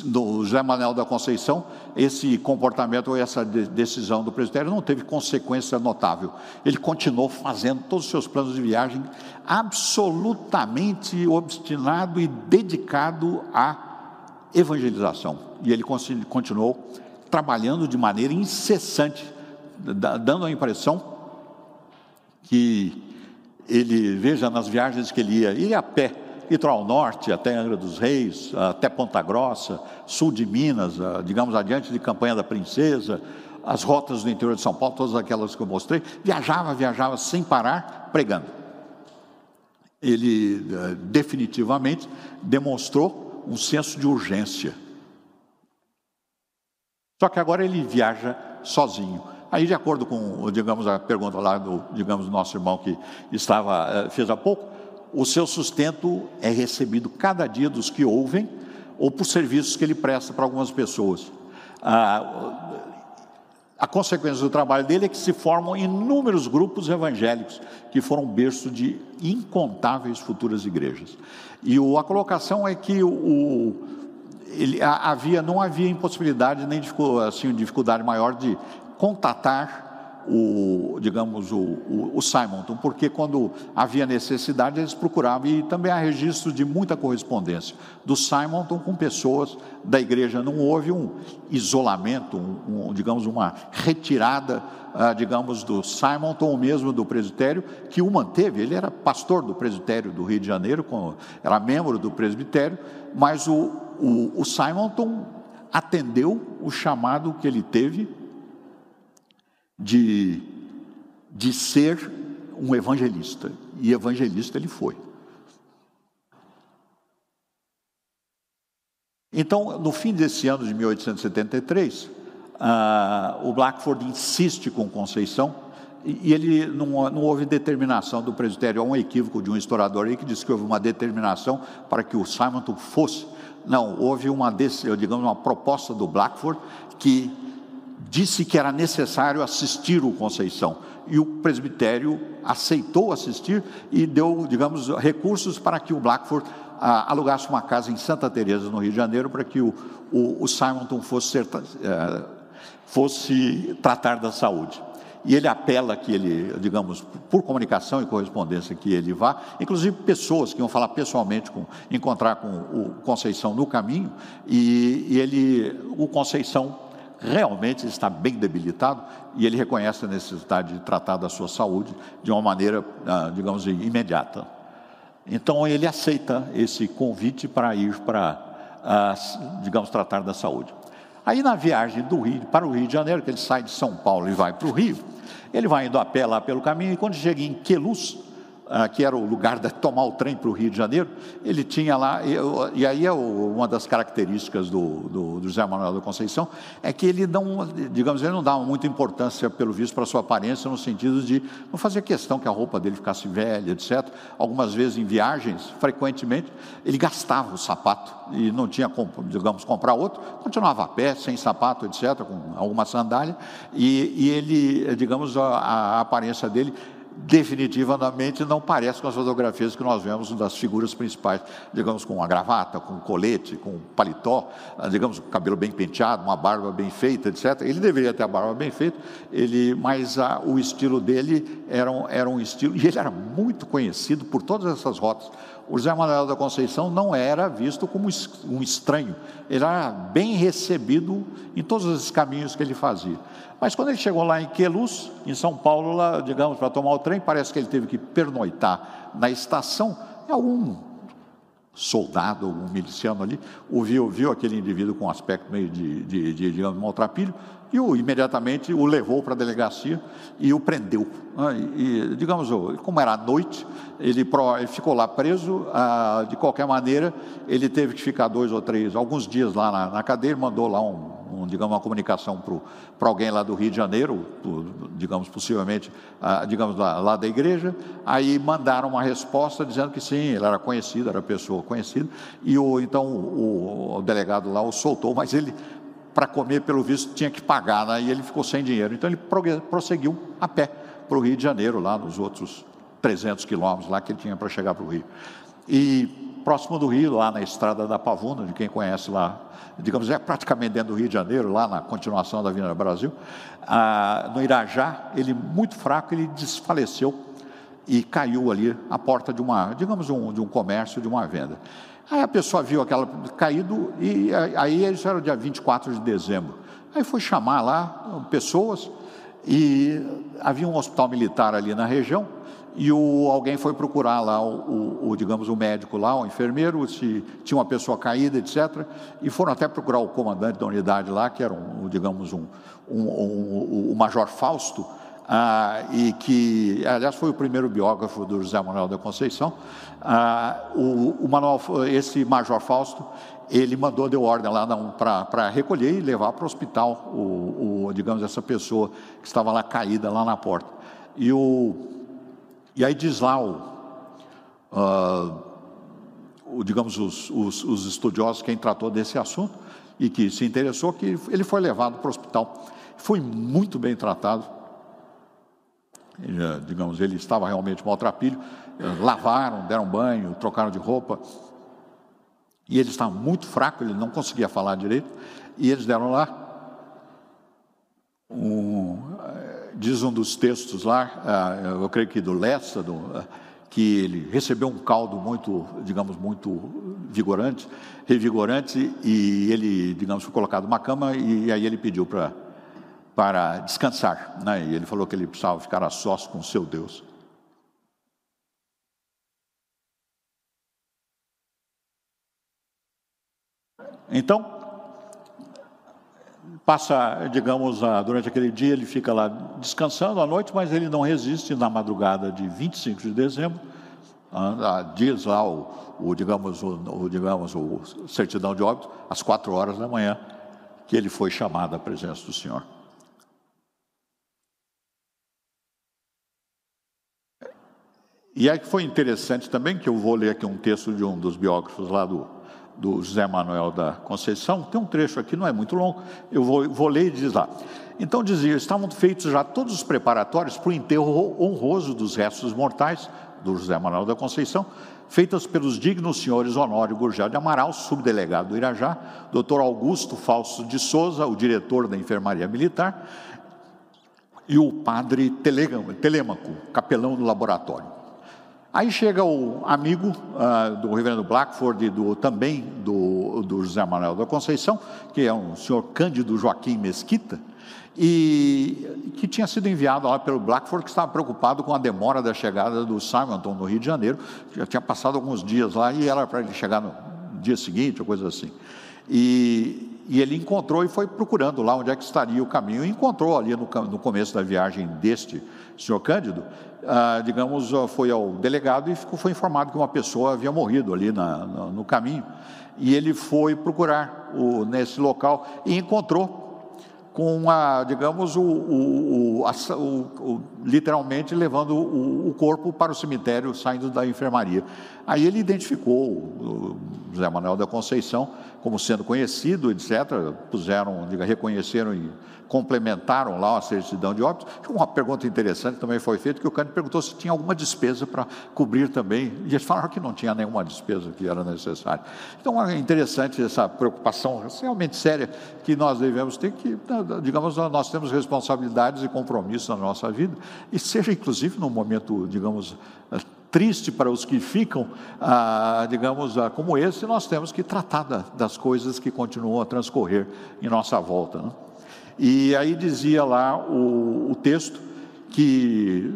Speaker 1: do José Manuel da Conceição, esse comportamento ou essa decisão do presbitério não teve consequência notável. Ele continuou fazendo todos os seus planos de viagem absolutamente obstinado e dedicado à evangelização. E ele continuou trabalhando de maneira incessante, dando a impressão que ele, veja nas viagens que ele ia, ia a pé, Litoral Norte, até Angra dos Reis, até Ponta Grossa, sul de Minas, digamos adiante de Campanha da Princesa, as rotas do interior de São Paulo, todas aquelas que eu mostrei, viajava, viajava sem parar, pregando. Ele eh, definitivamente demonstrou um senso de urgência. Só que agora ele viaja sozinho. Aí, de acordo com, digamos, a pergunta lá do, digamos, nosso irmão que estava, eh, fez há pouco, o seu sustento é recebido cada dia dos que ouvem ou por serviços que ele presta para algumas pessoas. Ah, a consequência do trabalho dele é que se formam inúmeros grupos evangélicos que foram berço de incontáveis futuras igrejas. E a colocação é que o, ele, havia, não havia impossibilidade nem assim, dificuldade maior de contatar o, digamos, o, o, o Simonton, porque quando havia necessidade eles procuravam, e também há registro de muita correspondência do Simonton com pessoas da igreja. Não houve um isolamento, um, um, digamos, uma retirada, ah, digamos, do Simonton ou mesmo do presbitério, que o manteve. Ele era pastor do presbitério do Rio de Janeiro, com, era membro do presbitério, mas o, o, o Simonton atendeu o chamado que ele teve de, de ser um evangelista. E evangelista ele foi. Então, no fim desse ano de 1873, ah, o Blackford insiste com Conceição e, ele não, não houve determinação do presbitério. Há um equívoco de um historiador aí que diz que houve uma determinação para que o Simonton fosse. Não, houve uma, digamos, uma proposta do Blackford que disse que era necessário assistir o Conceição. E o presbitério aceitou assistir e deu, digamos, recursos para que o Blackford ah, alugasse uma casa em Santa Teresa no Rio de Janeiro, para que o, o, o Simonton fosse, ser, eh, fosse tratar da saúde. E ele apela que ele, digamos, por comunicação e correspondência, que ele vá, inclusive pessoas que iam falar pessoalmente, com, encontrar com o Conceição no caminho, e, e ele, o Conceição realmente está bem debilitado e ele reconhece a necessidade de tratar da sua saúde de uma maneira, ah, digamos, imediata. Então ele aceita esse convite para ir para, ah, digamos, tratar da saúde. Aí na viagem do Rio para o Rio de Janeiro, que ele sai de São Paulo e vai para o Rio, ele vai indo a pé lá pelo caminho e quando chega em Queluz, que era o lugar de tomar o trem para o Rio de Janeiro, ele tinha lá, e, aí é uma das características do, do, do, José Manuel da Conceição, é que ele não, digamos, ele não dava muita importância, pelo visto, para sua aparência, no sentido de não fazer questão que a roupa dele ficasse velha, etc. Algumas vezes em viagens, frequentemente, ele gastava o sapato e não tinha digamos, comprar outro, continuava a pé, sem sapato, etc., com alguma sandália, e, e ele, digamos, a, a aparência dele definitivamente não parece com as fotografias que nós vemos das figuras principais, digamos com uma gravata, com um colete, com um paletó, digamos com cabelo bem penteado, uma barba bem feita, etc. Ele deveria ter a barba bem feita, ele, mas a, o estilo dele era um, era um estilo e ele era muito conhecido por todas essas rotas. O José Manuel da Conceição não era visto como um estranho, ele era bem recebido em todos os caminhos que ele fazia. Mas quando ele chegou lá em Queluz, em São Paulo, lá, digamos, para tomar o trem, parece que ele teve que pernoitar na estação. E algum soldado, algum miliciano ali, ouviu, viu aquele indivíduo com aspecto meio de, de, de digamos, maltrapilho, e o, imediatamente o levou para a delegacia e o prendeu. Né? E, digamos, como era à noite, ele, ele ficou lá preso, ah, de qualquer maneira, ele teve que ficar dois ou três, alguns dias lá na, na cadeia, mandou lá um, um, digamos, uma comunicação para alguém lá do Rio de Janeiro, digamos, possivelmente, ah, digamos, lá, lá, da igreja, aí mandaram uma resposta dizendo que sim, ele era conhecido, era pessoa conhecida, e o, então o, o delegado lá o soltou, mas ele para comer, pelo visto, tinha que pagar, né? e ele ficou sem dinheiro. Então ele prosseguiu a pé para o Rio de Janeiro, lá nos outros 300 quilômetros lá que ele tinha para chegar para o Rio. E próximo do Rio, lá na estrada da Pavuna, de quem conhece lá, digamos, é praticamente dentro do Rio de Janeiro, lá na continuação da Avenida Brasil, ah, no Irajá, ele muito fraco, ele desfaleceu e caiu ali à porta de uma, digamos, um, de um comércio, de uma venda. Aí a pessoa viu aquela caído e aí isso era dia 24 de dezembro. Aí foi chamar lá pessoas e havia um hospital militar ali na região e o, alguém foi procurar lá o, o, o, digamos o médico lá, o enfermeiro, se tinha uma pessoa caída, etc. E foram até procurar o comandante da unidade lá, que era um, digamos um, um, um o Major Fausto, ah, e que, aliás, foi o primeiro biógrafo do José Manuel da Conceição. Ah, o, o Manuel, esse Major Fausto, ele mandou, deu ordem lá para recolher e levar para o hospital, digamos, essa pessoa que estava lá caída lá na porta. E, o, e aí diz lá o, uh, o digamos, os, os, os estudiosos, quem tratou desse assunto e que se interessou, que ele foi levado para o hospital. Foi muito bem tratado, digamos, ele estava realmente maltrapilho, eh, lavaram, deram banho, trocaram de roupa, e ele estava muito fraco, ele não conseguia falar direito, e eles deram lá, um, eh, diz um dos textos lá, eh, eu creio que do Lessa, do, que ele recebeu um caldo muito, digamos, muito vigorante, revigorante, e ele, digamos, foi colocado numa cama, e aí ele pediu para para descansar. Né? E ele falou que ele precisava ficar a sós com o seu Deus. Então, passa, digamos, durante aquele dia, ele fica lá descansando à noite, mas ele não resiste na madrugada de 25 de dezembro. Diz lá o, o digamos, o, o, digamos, o certidão de óbito, às quatro horas da manhã, que ele foi chamado à presença do Senhor. E aí foi interessante também, que eu vou ler aqui um texto de um dos biógrafos lá do, do José Manuel da Conceição, tem um trecho aqui, não é muito longo, eu vou, vou ler e diz lá. Então dizia, estavam feitos já todos os preparatórios para o enterro honroso dos restos mortais do José Manuel da Conceição, feitas pelos dignos senhores Honório Gurgel de Amaral, subdelegado do Irajá, doutor Augusto Falso de Souza, o diretor da Enfermaria Militar, e o padre Telêmaco, capelão do laboratório. Aí chega o amigo uh, do reverendo Blackford e do, também do, do José Manuel da Conceição, que é um senhor Cândido Joaquim Mesquita, e que tinha sido enviado lá pelo Blackford, que estava preocupado com a demora da chegada do Simonton no Rio de Janeiro, já tinha passado alguns dias lá e era para ele chegar no dia seguinte, ou coisa assim. E, e, ele encontrou e foi procurando lá onde é que estaria o caminho, e encontrou ali no, no começo da viagem deste senhor Cândido, ah, digamos, foi ao delegado e ficou, foi informado que uma pessoa havia morrido ali na, no, no caminho. E ele foi procurar o, nesse local e encontrou com a, digamos, o, o, o, literalmente levando o, corpo para o cemitério, saindo da enfermaria. Aí ele identificou o José Manuel da Conceição como sendo conhecido, etc. Puseram, diga, reconheceram e complementaram lá a certidão de óbito. Uma pergunta interessante também foi feita, que o Cândido perguntou se tinha alguma despesa para cobrir também, e eles falaram que não tinha nenhuma despesa que era necessária. Então é interessante essa preocupação realmente séria que nós devemos ter, que, digamos, nós temos responsabilidades e compromissos na nossa vida, e seja inclusive num momento, digamos, triste para os que ficam, ah, digamos, ah, como esse, nós temos que tratar da, das coisas que continuam a transcorrer em nossa volta. Né? E aí dizia lá o, o texto que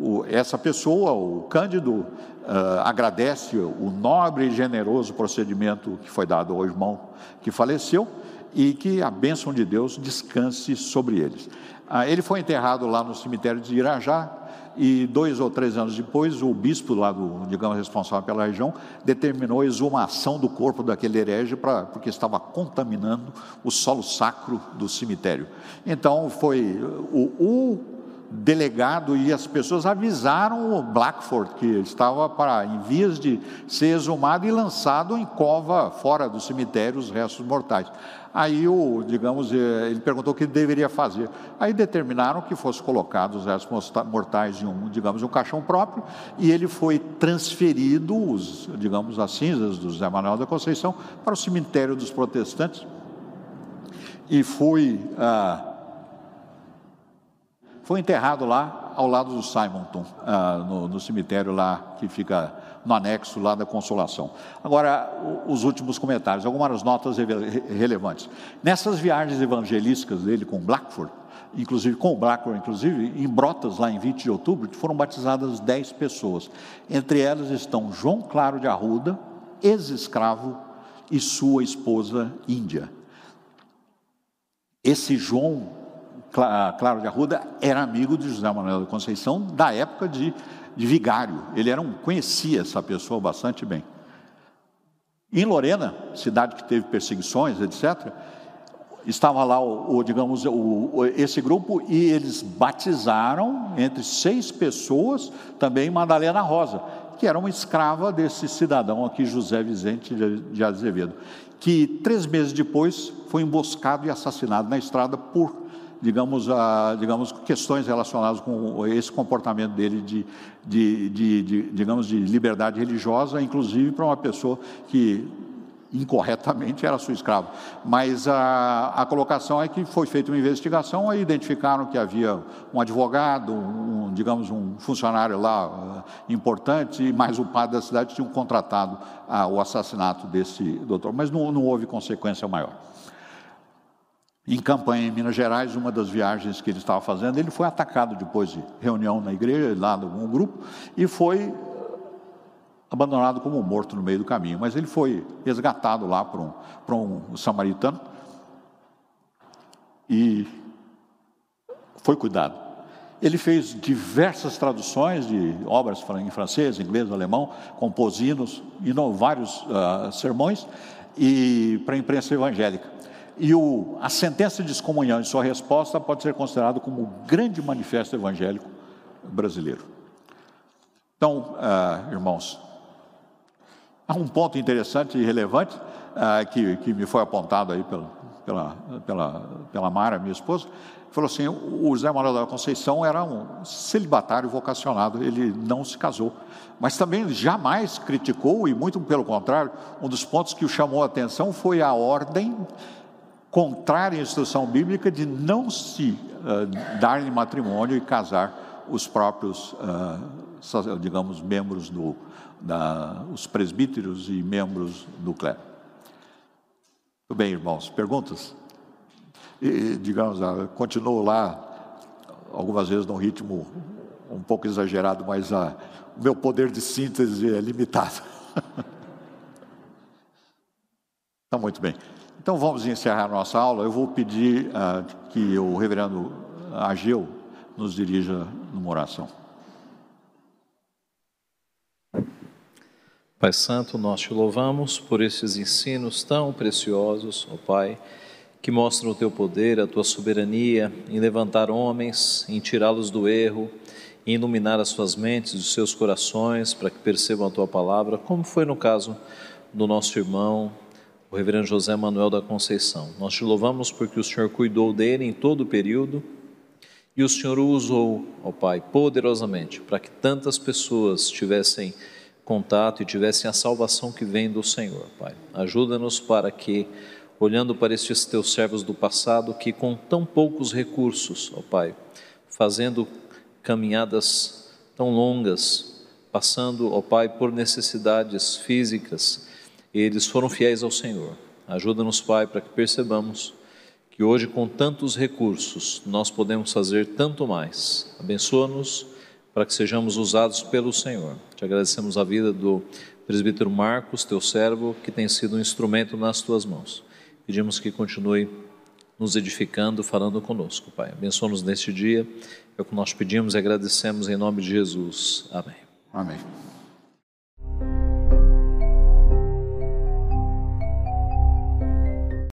Speaker 1: o, essa pessoa, o Cândido, uh, agradece o nobre e generoso procedimento que foi dado ao irmão que faleceu e que a bênção de Deus descanse sobre eles. Ah, ele foi enterrado lá no cemitério de Irajá, e dois ou três anos depois, o bispo lá do, digamos, responsável pela região, determinou a exumação do corpo daquele herege pra, porque estava contaminando o solo sacro do cemitério. Então, foi o, o delegado e as pessoas avisaram o Blackford que estava para em vias de ser exumado e lançado em cova fora do cemitério os restos mortais. Aí o, digamos, eh, ele perguntou o que deveria fazer. Aí determinaram que fosse colocados os restos mortais em um, digamos, um caixão próprio, e ele foi transferido, os, digamos, as cinzas do Zé Manuel da Conceição para o cemitério dos protestantes. E foi, ah, foi enterrado lá ao lado do Simonton, ah, no, no cemitério lá que fica no anexo lá da Consolação. Agora, os últimos comentários, algumas notas relevantes. Nessas viagens evangelísticas dele com Blackford, inclusive com o Blackford, inclusive, em Brotas, lá em 20 de outubro, foram batizadas 10 pessoas. Entre elas estão João Claro de Arruda, ex-escravo, e sua esposa Índia. Esse João Claro de Arruda era amigo de José Manuel da Conceição da época de de vigário. Ele era um, conhecia essa pessoa bastante bem. Em Lorena, cidade que teve perseguições, etc., estava lá o, o digamos o, esse grupo e eles batizaram entre seis pessoas também Madalena Rosa, que era uma escrava desse cidadão aqui José Vicente de Azevedo, que três meses depois foi emboscado e assassinado na estrada por digamos, a, digamos, questões relacionadas com esse comportamento dele de, de, de, de digamos, de liberdade religiosa, inclusive para uma pessoa que incorretamente era sua escravo. Mas a, a colocação é que foi feita uma investigação e identificaram que havia um advogado, um, digamos, um funcionário lá uh, importante, e mais o padre da cidade tinham contratado uh, o assassinato desse doutor. Mas não, não houve consequência maior em campanha em Minas Gerais, uma das viagens que ele estava fazendo, ele foi atacado depois de reunião na igreja, lá um grupo, e foi abandonado como morto no meio do caminho. Mas ele foi resgatado lá por um, por um samaritano e foi cuidado. Ele fez diversas traduções de obras em francês, inglês, alemão, compôs hinos, vários uh, sermões e para a imprensa evangélica. E o, a sentença de excomunhão e sua resposta pode ser considerado como o grande manifesto evangélico brasileiro. Então, uh, irmãos, há um ponto interessante e relevante uh, que, que me foi apontado aí pela, pela, pela, pela Mara, minha esposa, falou assim, o José Manuel da Conceição era um celibatário vocacionado, ele não se casou, mas também jamais criticou, e muito pelo contrário, um dos pontos que o chamou a atenção foi a ordem contrária à instrução bíblica de não se uh, dar em matrimônio e casar os próprios, uh, digamos, membros do, da, os presbíteros e membros do clero. Tudo bem, irmãos, perguntas? E, digamos, uh, continuo lá, algumas vezes num ritmo um pouco exagerado, mas o meu poder de síntese é limitado. Está muito bem. Então vamos encerrar nossa aula. Eu vou pedir uh, que o reverendo Ageu nos dirija numa oração.
Speaker 4: Pai Santo, nós te louvamos por esses ensinos tão preciosos, ó Pai, que mostram o teu poder, a tua soberania em levantar homens, em tirá-los do erro, em iluminar as suas mentes os seus corações para que percebam a tua palavra, como foi no caso do nosso irmão o reverendo José Manuel da Conceição. Nós te louvamos porque o Senhor cuidou dele em todo o período e o Senhor o usou, ó Pai, poderosamente para que tantas pessoas tivessem contato e tivessem a salvação que vem do Senhor, Pai. Ajuda-nos para que, olhando para estes teus servos do passado, que com tão poucos recursos, ó Pai, fazendo caminhadas tão longas, passando, ó Pai, por necessidades físicas, eles foram fiéis ao Senhor. Ajuda-nos, Pai, para que percebamos que hoje, com tantos recursos, nós podemos fazer tanto mais. Abençoa-nos para que sejamos usados pelo Senhor. Te agradecemos a vida do presbítero Marcos, teu servo, que tem sido um instrumento nas tuas mãos. Pedimos que continue nos edificando, falando conosco, Pai. Abençoa-nos neste dia. É o que nós pedimos e agradecemos em nome de Jesus. Amém.
Speaker 1: Amém.